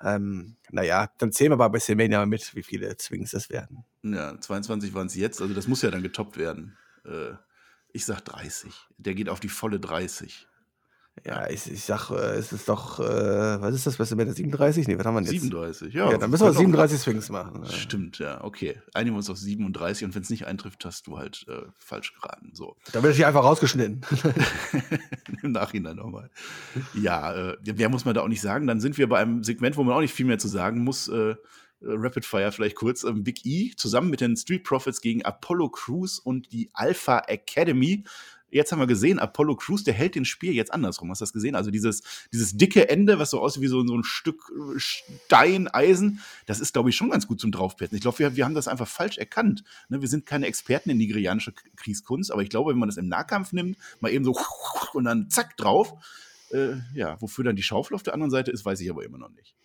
S2: Ähm, naja, dann zählen wir mal bei WrestleMania mit, wie viele Zwings es werden.
S1: Ja, 22 waren es jetzt, also das muss ja dann getoppt werden. Äh, ich sag 30. Der geht auf die volle 30.
S2: Ja, ich, ich sag, äh, es ist doch, äh, was ist das, beste Match? 37? Nee, was haben wir jetzt?
S1: 37, ja.
S2: Ja, dann müssen wir 37 Swings machen.
S1: Stimmt, ja, okay. Einigen wir uns auf 37 und wenn es nicht eintrifft, hast du halt äh, falsch geraten. So.
S2: Da wird ich einfach rausgeschnitten.
S1: Im Nachhinein nochmal. Ja, äh, mehr muss man da auch nicht sagen. Dann sind wir bei einem Segment, wo man auch nicht viel mehr zu sagen muss. Äh, Rapid Fire vielleicht kurz. Ähm, Big E zusammen mit den Street Profits gegen Apollo Crews und die Alpha Academy jetzt haben wir gesehen, Apollo Crews, der hält den Spiel jetzt andersrum. Hast du das gesehen? Also dieses, dieses dicke Ende, was so aussieht wie so, so ein Stück äh, Stein, Eisen, das ist, glaube ich, schon ganz gut zum Draufpetzen. Ich glaube, wir, wir haben das einfach falsch erkannt. Ne? Wir sind keine Experten in nigerianische Kriegskunst, aber ich glaube, wenn man das im Nahkampf nimmt, mal eben so und dann zack drauf, äh, ja, wofür dann die Schaufel auf der anderen Seite ist, weiß ich aber immer noch nicht.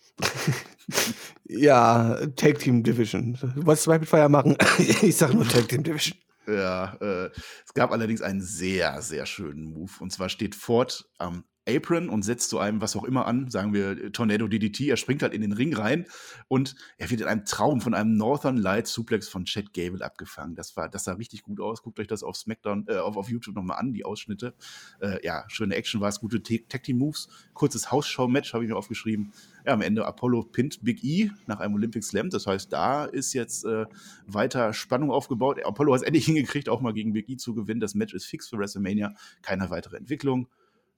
S2: Ja, Tag Team Division. Wolltest Rapid Fire machen? ich sag nur Tag Team Division.
S1: Ja, äh, es gab allerdings einen sehr, sehr schönen Move. Und zwar steht Ford am Apron und setzt zu einem was auch immer an, sagen wir äh, Tornado DDT. Er springt halt in den Ring rein und er wird in einem Traum von einem Northern Light Suplex von Chad Gable abgefangen. Das war, das sah richtig gut aus. Guckt euch das auf SmackDown, äh, auf, auf YouTube nochmal an, die Ausschnitte. Äh, ja, schöne Action war es, gute Tag Team Moves, kurzes Hausshow-Match habe ich mir aufgeschrieben. Ja, am Ende Apollo pinnt Big E nach einem Olympic Slam. Das heißt, da ist jetzt äh, weiter Spannung aufgebaut. Apollo hat es endlich hingekriegt, auch mal gegen Big E zu gewinnen. Das Match ist fix für WrestleMania. Keine weitere Entwicklung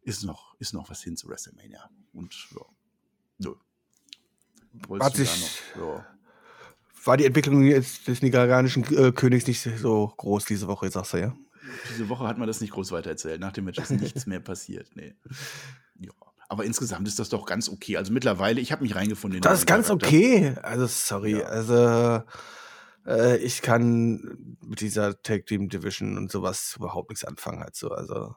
S1: ist noch, ist noch was hin zu WrestleMania. Und ja, nö.
S2: Hat sich, ja. War die Entwicklung jetzt des nigerianischen äh, Königs nicht so groß diese Woche, sagst du ja?
S1: Diese Woche hat man das nicht groß weitererzählt. Nach dem Match ist nichts mehr passiert. Nee. Ja. Aber insgesamt ist das doch ganz okay. Also mittlerweile, ich habe mich reingefunden.
S2: das ist ganz Charakter. okay. Also sorry, ja. also äh, ich kann mit dieser Tag Team Division und sowas überhaupt nichts anfangen. Halt so. Also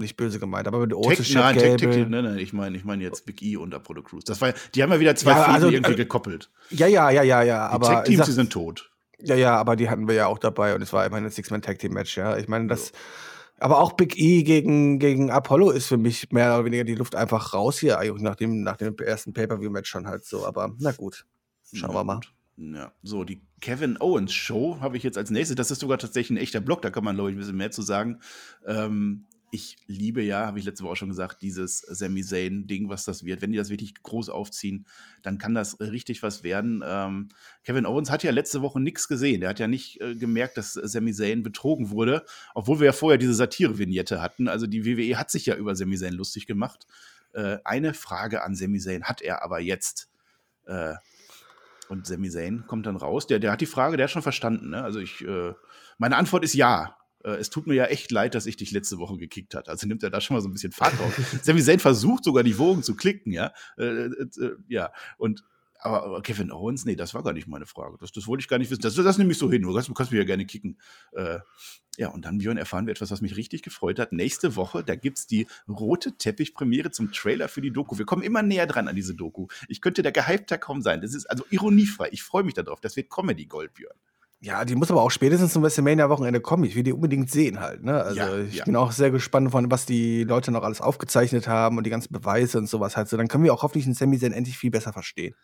S2: nicht böse gemeint, aber mit
S1: Otis Tech, nein, Tech, Tech, nein, nein, ich meine ich mein jetzt Big E und Apollo Crews. Das war, die haben ja wieder zwei ja, also, irgendwie äh, gekoppelt.
S2: Ja, ja, ja, ja, ja.
S1: Die aber Tech Teams, die sind tot.
S2: Ja, ja, aber die hatten wir ja auch dabei und es war immerhin ein Six-Man-Tag-Team-Match, ja. Ich meine, das. So. Aber auch Big E gegen, gegen Apollo ist für mich mehr oder weniger die Luft einfach raus hier, eigentlich nach dem, nach dem ersten Pay-Per-View-Match schon halt so. Aber na gut, schauen ja, wir mal.
S1: Ja, so, die Kevin Owens Show habe ich jetzt als nächstes. Das ist sogar tatsächlich ein echter Block, da kann man, glaube ich, ein bisschen mehr zu sagen. Ähm, ich liebe ja, habe ich letzte Woche auch schon gesagt, dieses Sami Zayn-Ding, was das wird. Wenn die das wirklich groß aufziehen, dann kann das richtig was werden. Ähm, Kevin Owens hat ja letzte Woche nichts gesehen. Der hat ja nicht äh, gemerkt, dass Sami Zayn betrogen wurde, obwohl wir ja vorher diese Satire-Vignette hatten. Also die WWE hat sich ja über Sami Zayn lustig gemacht. Äh, eine Frage an Sami Zayn hat er aber jetzt. Äh, und Sami Zayn kommt dann raus. Der, der hat die Frage, der hat schon verstanden. Ne? Also ich, äh, meine Antwort ist ja es tut mir ja echt leid, dass ich dich letzte Woche gekickt hat. Also nimmt er da schon mal so ein bisschen Fahrt drauf. Sami Zayn versucht sogar die Wogen zu klicken, ja. Äh, äh, äh, ja, und aber, aber, Kevin Owens, nee, das war gar nicht meine Frage. Das, das wollte ich gar nicht wissen. Das, das nehme ich so hin. Du kannst, du kannst mich ja gerne kicken. Äh, ja, und dann, Björn, erfahren wir etwas, was mich richtig gefreut hat. Nächste Woche, da gibt es die rote Teppichpremiere zum Trailer für die Doku. Wir kommen immer näher dran an diese Doku. Ich könnte der Gehypter kaum sein. Das ist also ironiefrei. Ich freue mich darauf. Das wird Comedy Gold, Björn.
S2: Ja, die muss aber auch spätestens zum WrestleMania-Wochenende kommen. Ich will die unbedingt sehen halt. Ne? Also ja, ich ja. bin auch sehr gespannt von, was die Leute noch alles aufgezeichnet haben und die ganzen Beweise und sowas halt. So, dann können wir auch hoffentlich einen Sami Zayn endlich viel besser verstehen.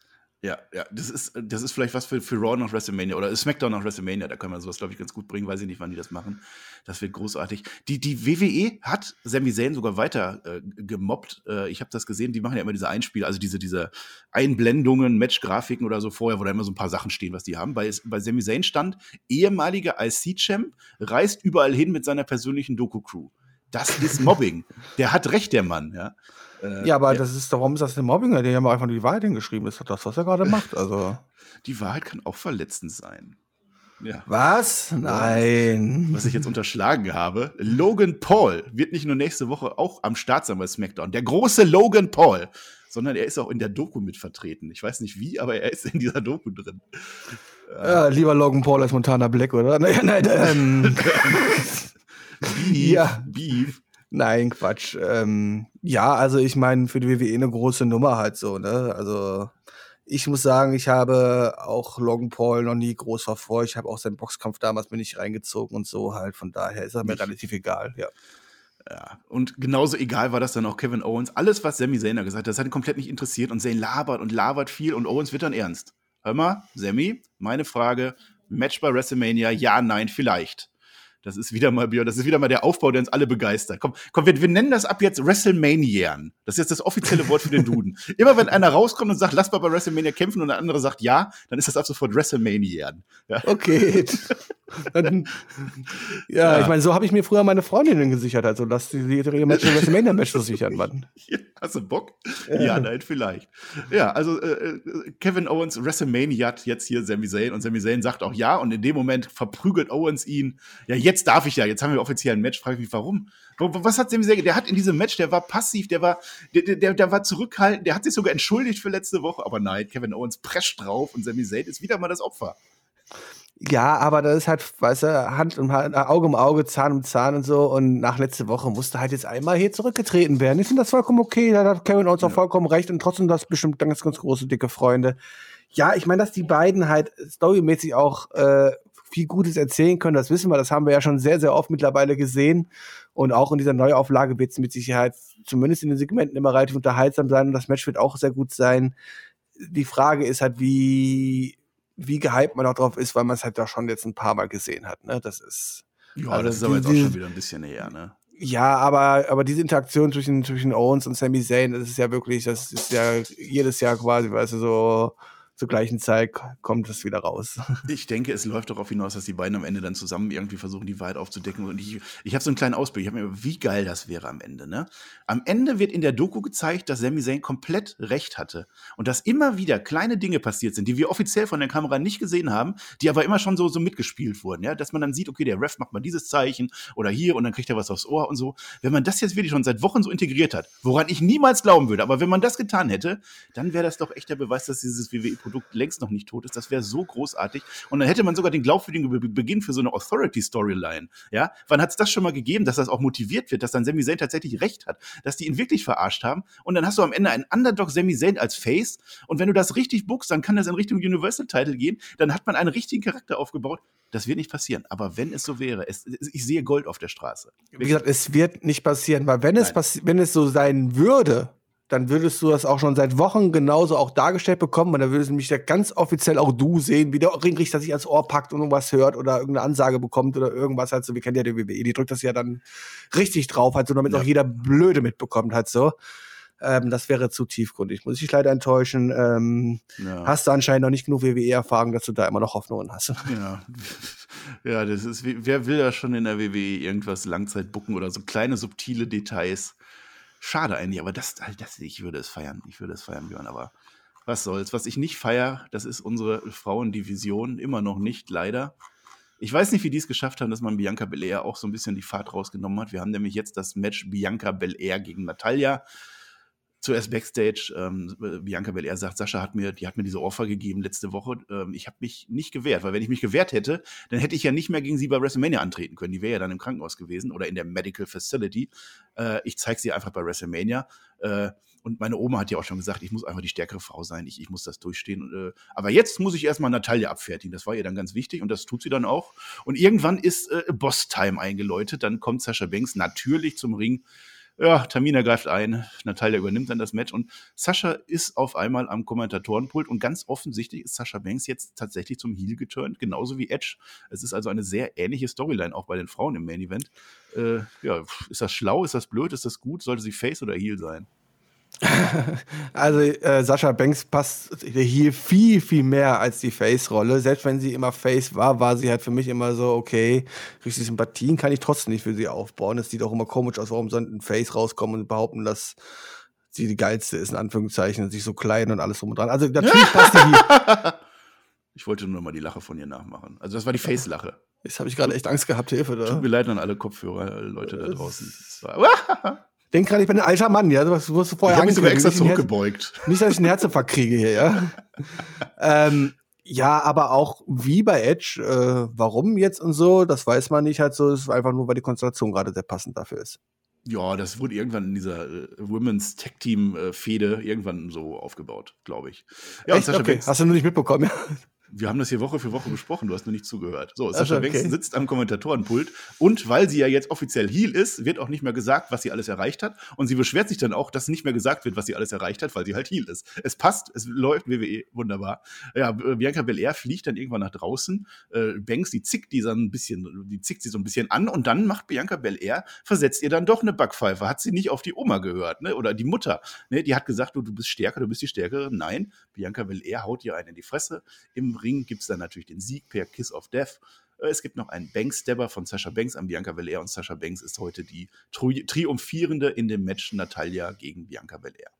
S1: Ja, ja, das ist, das ist vielleicht was für, für Raw nach WrestleMania oder SmackDown nach WrestleMania. Da können wir sowas, glaube ich, ganz gut bringen. Weiß ich nicht, wann die das machen. Das wird großartig. Die, die WWE hat Sami Zayn sogar weiter äh, gemobbt. Äh, ich habe das gesehen. Die machen ja immer diese Einspiele, also diese, diese Einblendungen, Matchgrafiken oder so vorher, wo da immer so ein paar Sachen stehen, was die haben. Bei, bei Sami Zayn stand, ehemaliger IC-Champ reist überall hin mit seiner persönlichen Doku-Crew. Das ist Mobbing. der hat recht, der Mann, ja.
S2: Äh, ja, aber ja. das ist, warum ist das denn Mobbing? Die haben einfach nur die Wahrheit hingeschrieben. Das ist das, was er gerade macht. Also.
S1: Die Wahrheit kann auch verletzend sein.
S2: Ja. Was? Nein.
S1: Was ich jetzt unterschlagen habe. Logan Paul wird nicht nur nächste Woche auch am Start sein bei SmackDown. Der große Logan Paul. Sondern er ist auch in der Doku mit vertreten. Ich weiß nicht wie, aber er ist in dieser Doku drin.
S2: Ja, lieber Logan Paul als Montana Black, oder? Nein, nein, ähm. Beef. Ja. Beef. Nein, Quatsch. Ähm, ja, also ich meine, für die WWE eine große Nummer halt so, ne? Also ich muss sagen, ich habe auch Logan Paul noch nie groß verfolgt. Ich habe auch seinen Boxkampf damals mir nicht reingezogen und so halt. Von daher ist er mir relativ egal, ja.
S1: Ja, und genauso egal war das dann auch Kevin Owens. Alles, was Sami Zayn gesagt hat, das hat ihn komplett nicht interessiert und Zayn labert und labert viel und Owens wird dann ernst. Hör mal, Sammy, meine Frage, Match bei WrestleMania, ja, nein, vielleicht. Das ist wieder mal, Björn, das ist wieder mal der Aufbau, der uns alle begeistert. Komm, komm, wir, wir nennen das ab jetzt WrestleManian. Das ist jetzt das offizielle Wort für den Duden. Immer wenn einer rauskommt und sagt, lass mal bei WrestleMania kämpfen und der andere sagt ja, dann ist das ab sofort WrestleManian. Ja.
S2: Okay. dann, ja, ja, ich meine, so habe ich mir früher meine Freundinnen gesichert, also lass die ihre Matches WrestleMania-Matches sichern, Mann.
S1: Ja, hast du Bock? Ja, ja nein, vielleicht. Ja, also äh, äh Kevin Owens WrestleMania jetzt hier Sami Zayn und Sami Zayn sagt auch ja und in dem Moment verprügelt Owens ihn. Ja, jetzt jetzt darf ich ja, jetzt haben wir offiziell ein Match, frage ich mich, warum? Was hat Sami Zayn, der hat in diesem Match, der war passiv, der war, der, der, der war zurückhaltend, der hat sich sogar entschuldigt für letzte Woche, aber nein, Kevin Owens prescht drauf und Sami Zayn ist wieder mal das Opfer.
S2: Ja, aber das ist halt, weißt du, Hand um Hand, Auge um Auge, Zahn um Zahn und so. Und nach letzte Woche musste halt jetzt einmal hier zurückgetreten werden. Ich finde das vollkommen okay. Da hat Kevin Owens ja. auch vollkommen recht und trotzdem das bestimmt ganz, ganz große, dicke Freunde. Ja, ich meine, dass die beiden halt storymäßig auch äh, viel Gutes erzählen können. Das wissen wir, das haben wir ja schon sehr, sehr oft mittlerweile gesehen. Und auch in dieser Neuauflage wird es mit Sicherheit zumindest in den Segmenten immer relativ unterhaltsam sein und das Match wird auch sehr gut sein. Die Frage ist halt, wie, wie gehypt man auch drauf ist, weil man es halt doch schon jetzt ein paar Mal gesehen hat. Ne? Das ist.
S1: Ja, also das ist aber jetzt auch schon wieder ein bisschen näher, ne?
S2: Ja, aber, aber diese Interaktion zwischen, zwischen Owens und Sami Zayn, das ist ja wirklich, das ist ja jedes Jahr quasi, weißt du, so zur gleichen Zeit kommt es wieder raus.
S1: Ich denke, es läuft darauf hinaus, dass die beiden am Ende dann zusammen irgendwie versuchen, die Wahrheit aufzudecken. Und ich, ich habe so einen kleinen Ausblick. Ich habe mir, wie geil das wäre am Ende. Ne? Am Ende wird in der Doku gezeigt, dass Sami Zayn komplett recht hatte und dass immer wieder kleine Dinge passiert sind, die wir offiziell von der Kamera nicht gesehen haben, die aber immer schon so, so mitgespielt wurden. Ja? Dass man dann sieht, okay, der Ref macht mal dieses Zeichen oder hier und dann kriegt er was aufs Ohr und so. Wenn man das jetzt wirklich schon seit Wochen so integriert hat, woran ich niemals glauben würde, aber wenn man das getan hätte, dann wäre das doch echt der Beweis, dass dieses WWE-Produkt längst noch nicht tot ist. Das wäre so großartig. Und dann hätte man sogar den glaubwürdigen Beginn für so eine Authority-Storyline. Ja, wann hat es das schon mal gegeben, dass das auch motiviert wird, dass dann Sami Zayn tatsächlich recht hat, dass die ihn wirklich verarscht haben? Und dann hast du am Ende einen Underdog Sami Zayn als Face. Und wenn du das richtig bookst, dann kann das in Richtung Universal-Title gehen. Dann hat man einen richtigen Charakter aufgebaut. Das wird nicht passieren. Aber wenn es so wäre, es, ich sehe Gold auf der Straße.
S2: Wie gesagt, es wird nicht passieren, weil wenn es, wenn es so sein würde, dann würdest du das auch schon seit Wochen genauso auch dargestellt bekommen und dann würdest du mich ja ganz offiziell auch du sehen, wie der Ringrichter sich ans Ohr packt und irgendwas hört oder irgendeine Ansage bekommt oder irgendwas halt so. Wir kennen ja die WWE, die drückt das ja dann richtig drauf, halt so, damit ja. auch jeder Blöde mitbekommt halt so. Ähm, das wäre zu tiefgründig, muss ich leider enttäuschen. Ähm, ja. Hast du anscheinend noch nicht genug WWE-Erfahrung, dass du da immer noch Hoffnungen hast.
S1: Ja. ja, das ist, wer will ja schon in der WWE irgendwas Langzeit bucken oder so kleine subtile Details? Schade eigentlich, aber das, das, ich würde es feiern. Ich würde es feiern, Björn, aber was soll's. Was ich nicht feiere, das ist unsere Frauendivision. Immer noch nicht, leider. Ich weiß nicht, wie die es geschafft haben, dass man Bianca Belair auch so ein bisschen die Fahrt rausgenommen hat. Wir haben nämlich jetzt das Match Bianca Belair gegen Natalia zuerst Backstage, ähm, Bianca Belair sagt, Sascha hat mir, die hat mir diese Offer gegeben letzte Woche. Ähm, ich habe mich nicht gewehrt, weil wenn ich mich gewehrt hätte, dann hätte ich ja nicht mehr gegen sie bei WrestleMania antreten können. Die wäre ja dann im Krankenhaus gewesen oder in der Medical Facility. Äh, ich zeige sie einfach bei WrestleMania. Äh, und meine Oma hat ja auch schon gesagt, ich muss einfach die stärkere Frau sein, ich, ich muss das durchstehen. Und, äh, aber jetzt muss ich erstmal Natalia abfertigen. Das war ihr dann ganz wichtig und das tut sie dann auch. Und irgendwann ist äh, Boss-Time eingeläutet. Dann kommt Sascha Banks natürlich zum Ring ja, Tamina greift ein, Natalia übernimmt dann das Match und Sascha ist auf einmal am Kommentatorenpult und ganz offensichtlich ist Sascha Banks jetzt tatsächlich zum Heel geturnt, genauso wie Edge. Es ist also eine sehr ähnliche Storyline auch bei den Frauen im Main Event. Äh, ja, ist das schlau, ist das blöd, ist das gut, sollte sie Face oder Heel sein?
S2: Also äh, Sascha Banks passt hier viel, viel mehr als die Face-Rolle. Selbst wenn sie immer Face war, war sie halt für mich immer so, okay, richtig Sympathien kann ich trotzdem nicht für sie aufbauen. Es sieht auch immer komisch aus, warum soll ein Face rauskommen und behaupten, dass sie die geilste ist, in Anführungszeichen, und sich so klein und alles drum und dran. Also natürlich passt die hier.
S1: Ich wollte nur mal die Lache von ihr nachmachen. Also das war die Face-Lache.
S2: Jetzt habe ich gerade echt Angst gehabt, Hilfe.
S1: Da. Tut mir leid an alle Kopfhörer-Leute da draußen.
S2: Denk gerade, ich bin ein alter Mann, ja. Was wirst du vorher
S1: Ich habe mich sogar extra zurückgebeugt.
S2: Nicht, dass ich einen Herzinfarkt kriege hier, ja. ähm, ja, aber auch wie bei Edge, äh, warum jetzt und so, das weiß man nicht halt so. Es ist einfach nur, weil die Konstellation gerade sehr passend dafür ist.
S1: Ja, das wurde irgendwann in dieser äh, Women's Tech Team äh, Fehde irgendwann so aufgebaut, glaube ich.
S2: Ja, Echt? Okay. Hast du nur nicht mitbekommen?
S1: Wir haben das hier Woche für Woche besprochen, du hast nur nicht zugehört. So, Sascha
S2: okay.
S1: Banks sitzt am Kommentatorenpult und weil sie ja jetzt offiziell Heel ist, wird auch nicht mehr gesagt, was sie alles erreicht hat. Und sie beschwert sich dann auch, dass nicht mehr gesagt wird, was sie alles erreicht hat, weil sie halt Heel ist. Es passt, es läuft WWE wunderbar. Ja, äh, Bianca Belair fliegt dann irgendwann nach draußen. Äh, Banks, die zickt die dann ein bisschen, die zickt sie so ein bisschen an und dann macht Bianca Belair, versetzt ihr dann doch eine Backpfeife. Hat sie nicht auf die Oma gehört, ne? Oder die Mutter. Ne? Die hat gesagt, du, du bist stärker, du bist die Stärkere. Nein, Bianca Belair haut ihr einen in die Fresse. Im Ring gibt es dann natürlich den Sieg per Kiss of Death. Äh, Es gibt noch einen Banks-Stabber von Sascha Banks an Bianca Belair und Sascha Banks ist heute die Tri Triumphierende in dem Match Natalia gegen Bianca Belair.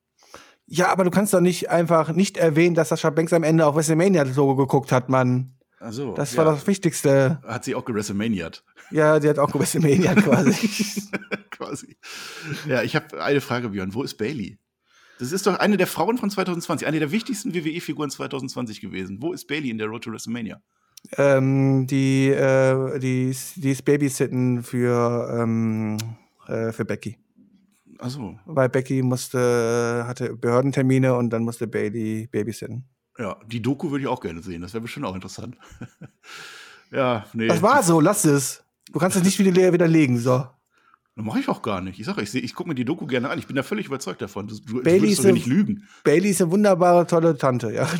S2: Ja, aber du kannst doch nicht einfach nicht erwähnen, dass Sascha Banks am Ende auf WrestleMania das Logo geguckt hat, Mann.
S1: Also,
S2: Das
S1: ja,
S2: war das Wichtigste.
S1: hat sie auch gewrestlemaniert.
S2: Ja, die hat auch WrestleMania quasi.
S1: Quasi. Ja, ich habe eine Frage, Björn. Wo ist Bailey? Das ist doch eine der Frauen von 2020, eine der wichtigsten WWE-Figuren 2020 gewesen. Wo ist Bailey in der Road to WrestleMania?
S2: ähm, die, äh, die, ist- die ist Babysitten für, ähm, äh, für Becky.
S1: Achso,
S2: Weil Becky musste, hatte Behördentermine und dann musste Bailey babysitten.
S1: ja, die Doku würde ich auch gerne sehen. Das wäre bestimmt auch interessant. ja, nee.
S2: Das war so, lass es. Du kannst es nicht wieder widerlegen, so.
S1: Mache ich auch gar nicht. Ich sage, ich, seh- ich gucke mir die Doku gerne an. Ich bin da völlig überzeugt davon. Du, du,
S2: Bailey
S1: würdest doch nicht lügen.
S2: Bailey ist eine wunderbare, tolle Tante, ja.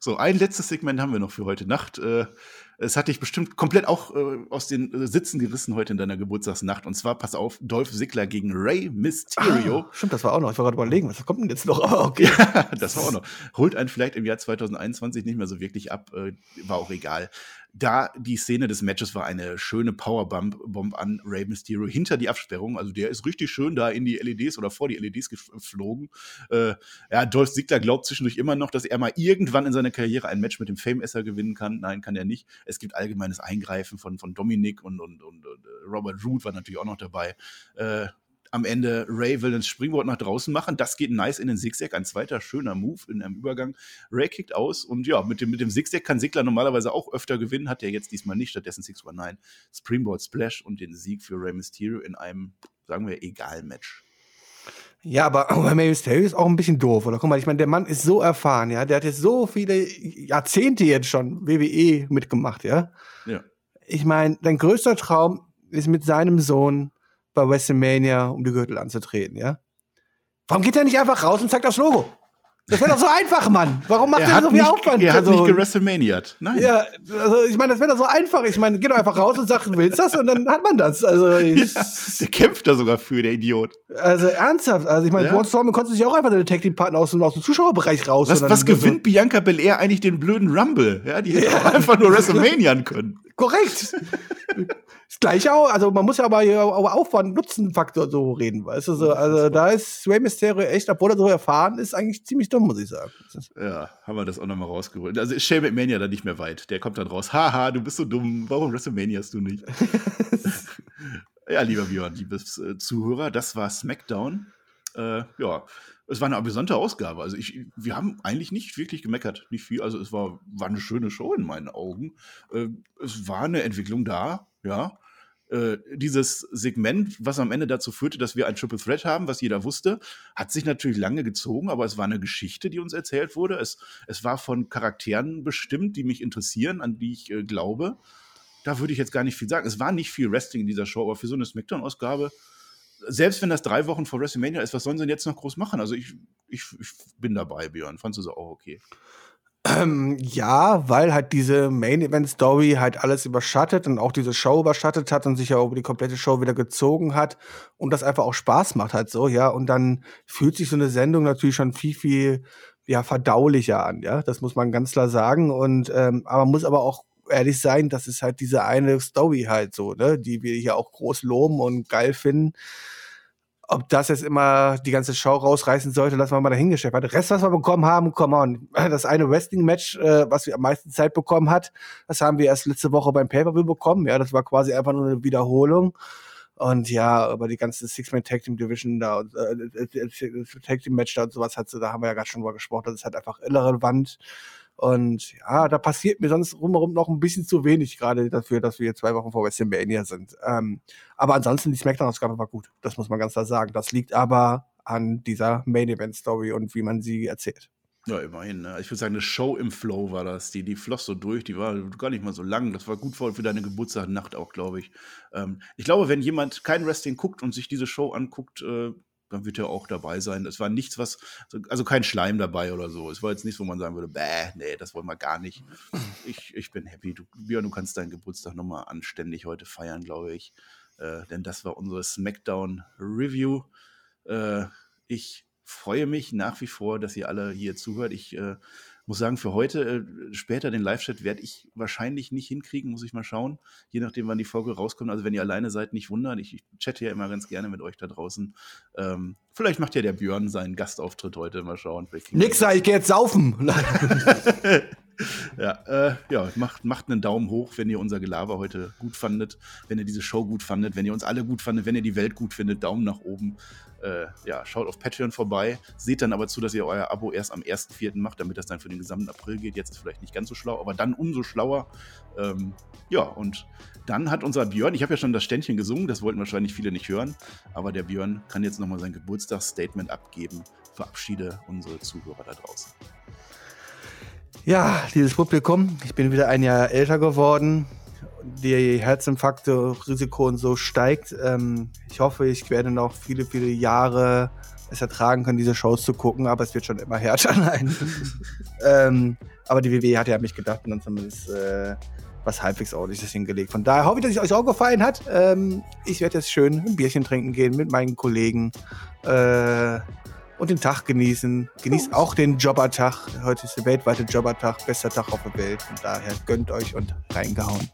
S1: So, ein letztes Segment haben wir noch für heute Nacht. Äh, es hat dich bestimmt komplett auch äh, aus den äh, Sitzen gerissen heute in deiner Geburtstagsnacht. Und zwar, pass auf, Dolph Ziggler gegen Ray Mysterio.
S2: Ah, stimmt, das war auch noch. Ich war gerade überlegen, was kommt denn jetzt noch? Aber okay.
S1: Ja, das war auch noch. Holt einen vielleicht im Jahr 2021 nicht mehr so wirklich ab, war auch egal. Da die Szene des Matches war eine schöne Powerbomb Bomb an Rey Mysterio hinter die Absperrung. Also der ist richtig schön da in die LEDs oder vor die LEDs geflogen. Äh, ja, Dolph Ziggler glaubt zwischendurch immer noch, dass er mal irgendwann in seiner Karriere ein Match mit dem Fame-Esser gewinnen kann. Nein, kann er nicht. Es gibt allgemeines Eingreifen von, von Dominik und, und, und, äh, Robert Root war natürlich auch noch dabei. Äh, am Ende Ray will ein Springboard nach draußen machen. Das geht nice in den Zigzag. Ein zweiter schöner Move in einem Übergang. Ray kickt aus und ja, mit dem, mit dem Zigzag kann Sigler normalerweise auch öfter gewinnen. Hat er jetzt diesmal nicht. Stattdessen 619 Springboard Splash und den Sieg für Ray Mysterio in einem, sagen wir, egalen Match.
S2: Ja, aber Rey Mysterio ist auch ein bisschen doof, oder? Guck mal, ich meine, der Mann ist so erfahren, ja. Der hat jetzt so viele Jahrzehnte jetzt schon WWE mitgemacht, ja.
S1: Ja.
S2: Ich meine, dein größter Traum ist mit seinem Sohn bei WrestleMania um die Gürtel anzutreten, ja. Warum geht er nicht einfach raus und zeigt das Logo? Das wäre doch so einfach, Mann. Warum macht
S1: Er
S2: er, so viel
S1: nicht,
S2: Aufwand?
S1: er hat
S2: Also,
S1: nicht gewrestlemaniert. Nein.
S2: Ja, also ich meine, das wäre doch so einfach. Ich meine, geh doch einfach raus und sag, du willst das und dann hat man das. Also, ich,
S1: Ja, der kämpft da sogar für, der Idiot.
S2: also ernsthaft. Also ich meine,
S1: Ja.
S2: Strowman konnte sich auch einfach seine Tag Team Partner aus, dem- aus dem Zuschauerbereich raus.
S1: Was, was gewinnt Bianca Belair eigentlich den blöden Rumble? Ja, die hätte auch einfach nur WrestleManian können.
S2: Korrekt. Das gleiche auch. Also man muss ja aber hier über Aufwand-Nutzen-Faktor so reden, weißt du? So, also da ist Rey Mysterio echt, obwohl er so erfahren ist, eigentlich ziemlich dumm, muss ich sagen.
S1: Ja, haben wir das auch nochmal rausgeholt. Also ist Shane McMahon ja da nicht mehr weit. Der kommt dann raus. Haha, du bist so dumm. Warum WrestleMania hast du nicht? ja, lieber Björn, liebes äh, Zuhörer, das war SmackDown. Äh, ja, es war eine amüsante Ausgabe. Also ich, wir haben eigentlich nicht wirklich gemeckert, nicht viel. Also es war, war eine schöne Show in meinen Augen. Äh, es war eine Entwicklung da, ja. Äh, dieses Segment, was am Ende dazu führte, dass wir ein Triple Threat haben, was jeder wusste, hat sich natürlich lange gezogen, aber es war eine Geschichte, die uns erzählt wurde. Es, es war von Charakteren bestimmt, die mich interessieren, an die ich äh, glaube. Da würde ich jetzt gar nicht viel sagen. Es war nicht viel Wrestling in dieser Show, aber für so eine Smackdown-Ausgabe, selbst wenn das drei Wochen vor WrestleMania ist, was sollen sie denn jetzt noch groß machen? Also ich, ich, ich bin dabei, Björn. Fandest du es auch okay?
S2: Ähm, ja, weil halt diese Main Event Story halt alles überschattet und auch diese Show überschattet hat und sich ja über die komplette Show wieder gezogen hat und das einfach auch Spaß macht halt so, ja. Und dann fühlt sich so eine Sendung natürlich schon viel, viel ja, verdaulicher an, ja. Das muss man ganz klar sagen. Und ähm, aber man muss aber auch ehrlich sein, das ist halt diese eine Story halt so, ne, die wir hier auch groß loben und geil finden. Ob das jetzt immer die ganze Show rausreißen sollte, lassen wir mal dahingestellt. Der Rest, was wir bekommen haben, come on. Das eine Wrestling-Match, äh, was wir am meisten Zeit bekommen hat, das haben wir erst letzte Woche beim Pay-Per-View bekommen. Ja, das war quasi einfach nur eine Wiederholung. Und ja, aber die ganze Six-Man Tag Team Division da und äh, äh, Tag Team Match da und sowas hat da haben wir ja gerade schon drüber gesprochen, das ist halt einfach irrelevant. Und ja, da passiert mir sonst rumherum noch ein bisschen zu wenig, gerade dafür, dass wir zwei Wochen vor WrestleMania sind. Ähm, aber ansonsten, die Smackdown-Ausgabe war gut. Das muss man ganz klar sagen. Das liegt aber an dieser Main-Event-Story und wie man sie erzählt.
S1: Ja, immerhin. Ne? Ich würde sagen, eine Show im Flow war das. Die, die floss so durch, die war gar nicht mal so lang. Das war gut für, für deine Geburtstagnacht auch, glaube ich. Ähm, ich glaube, wenn jemand kein Wrestling guckt und sich diese Show anguckt, äh, dann wird er auch dabei sein. Es war nichts, was, also kein Schleim dabei oder so. Es war jetzt nichts, wo man sagen würde, bäh, nee, das wollen wir gar nicht. Ich, ich bin happy. Du, Björn, du kannst deinen Geburtstag nochmal anständig heute feiern, glaube ich. Äh, denn das war unsere Smackdown Review. Äh, ich freue mich nach wie vor, dass ihr alle hier zuhört. Ich äh, muss sagen, für heute, äh, später den Live-Chat werde ich wahrscheinlich nicht hinkriegen, muss ich mal schauen. Je nachdem, wann die Folge rauskommt. Also, wenn ihr alleine seid, nicht wundern. Ich, ich chatte ja immer ganz gerne mit euch da draußen. Ähm, vielleicht macht ja der Björn seinen Gastauftritt heute. Mal schauen.
S2: Nix, ich gehe jetzt saufen.
S1: ja, äh, ja macht, macht einen Daumen hoch, wenn ihr unser Gelaber heute gut fandet, wenn ihr diese Show gut fandet, wenn ihr uns alle gut fandet, wenn ihr die Welt gut findet, Daumen nach oben. Äh, ja, schaut auf Patreon vorbei. Seht dann aber zu, dass ihr euer Abo erst am 1.4. macht, damit das dann für den gesamten April geht. Jetzt ist vielleicht nicht ganz so schlau, aber dann umso schlauer. Ähm, ja, und dann hat unser Björn, ich habe ja schon das Ständchen gesungen, das wollten wahrscheinlich viele nicht hören, aber der Björn kann jetzt nochmal sein Geburtstagsstatement abgeben. Verabschiede unsere Zuhörer da draußen.
S2: Ja, liebes Publikum, ich bin wieder ein Jahr älter geworden. Die Herzinfarkte-Risiko und so steigt. Ähm, ich hoffe, ich werde noch viele, viele Jahre es ertragen können, diese Shows zu gucken, aber es wird schon immer härter. Nein. ähm, aber die WWE hat ja mich gedacht und dann zumindest äh, was halbwegs ordentliches hingelegt. Von daher hoffe ich, dass es euch auch gefallen hat. Ähm, ich werde jetzt schön ein Bierchen trinken gehen mit meinen Kollegen. Äh, und den Tag genießen. Genießt auch den Jobbertag. Heute ist der weltweite Jobbertag, bester Tag auf der Welt. Von daher gönnt euch und reingehauen.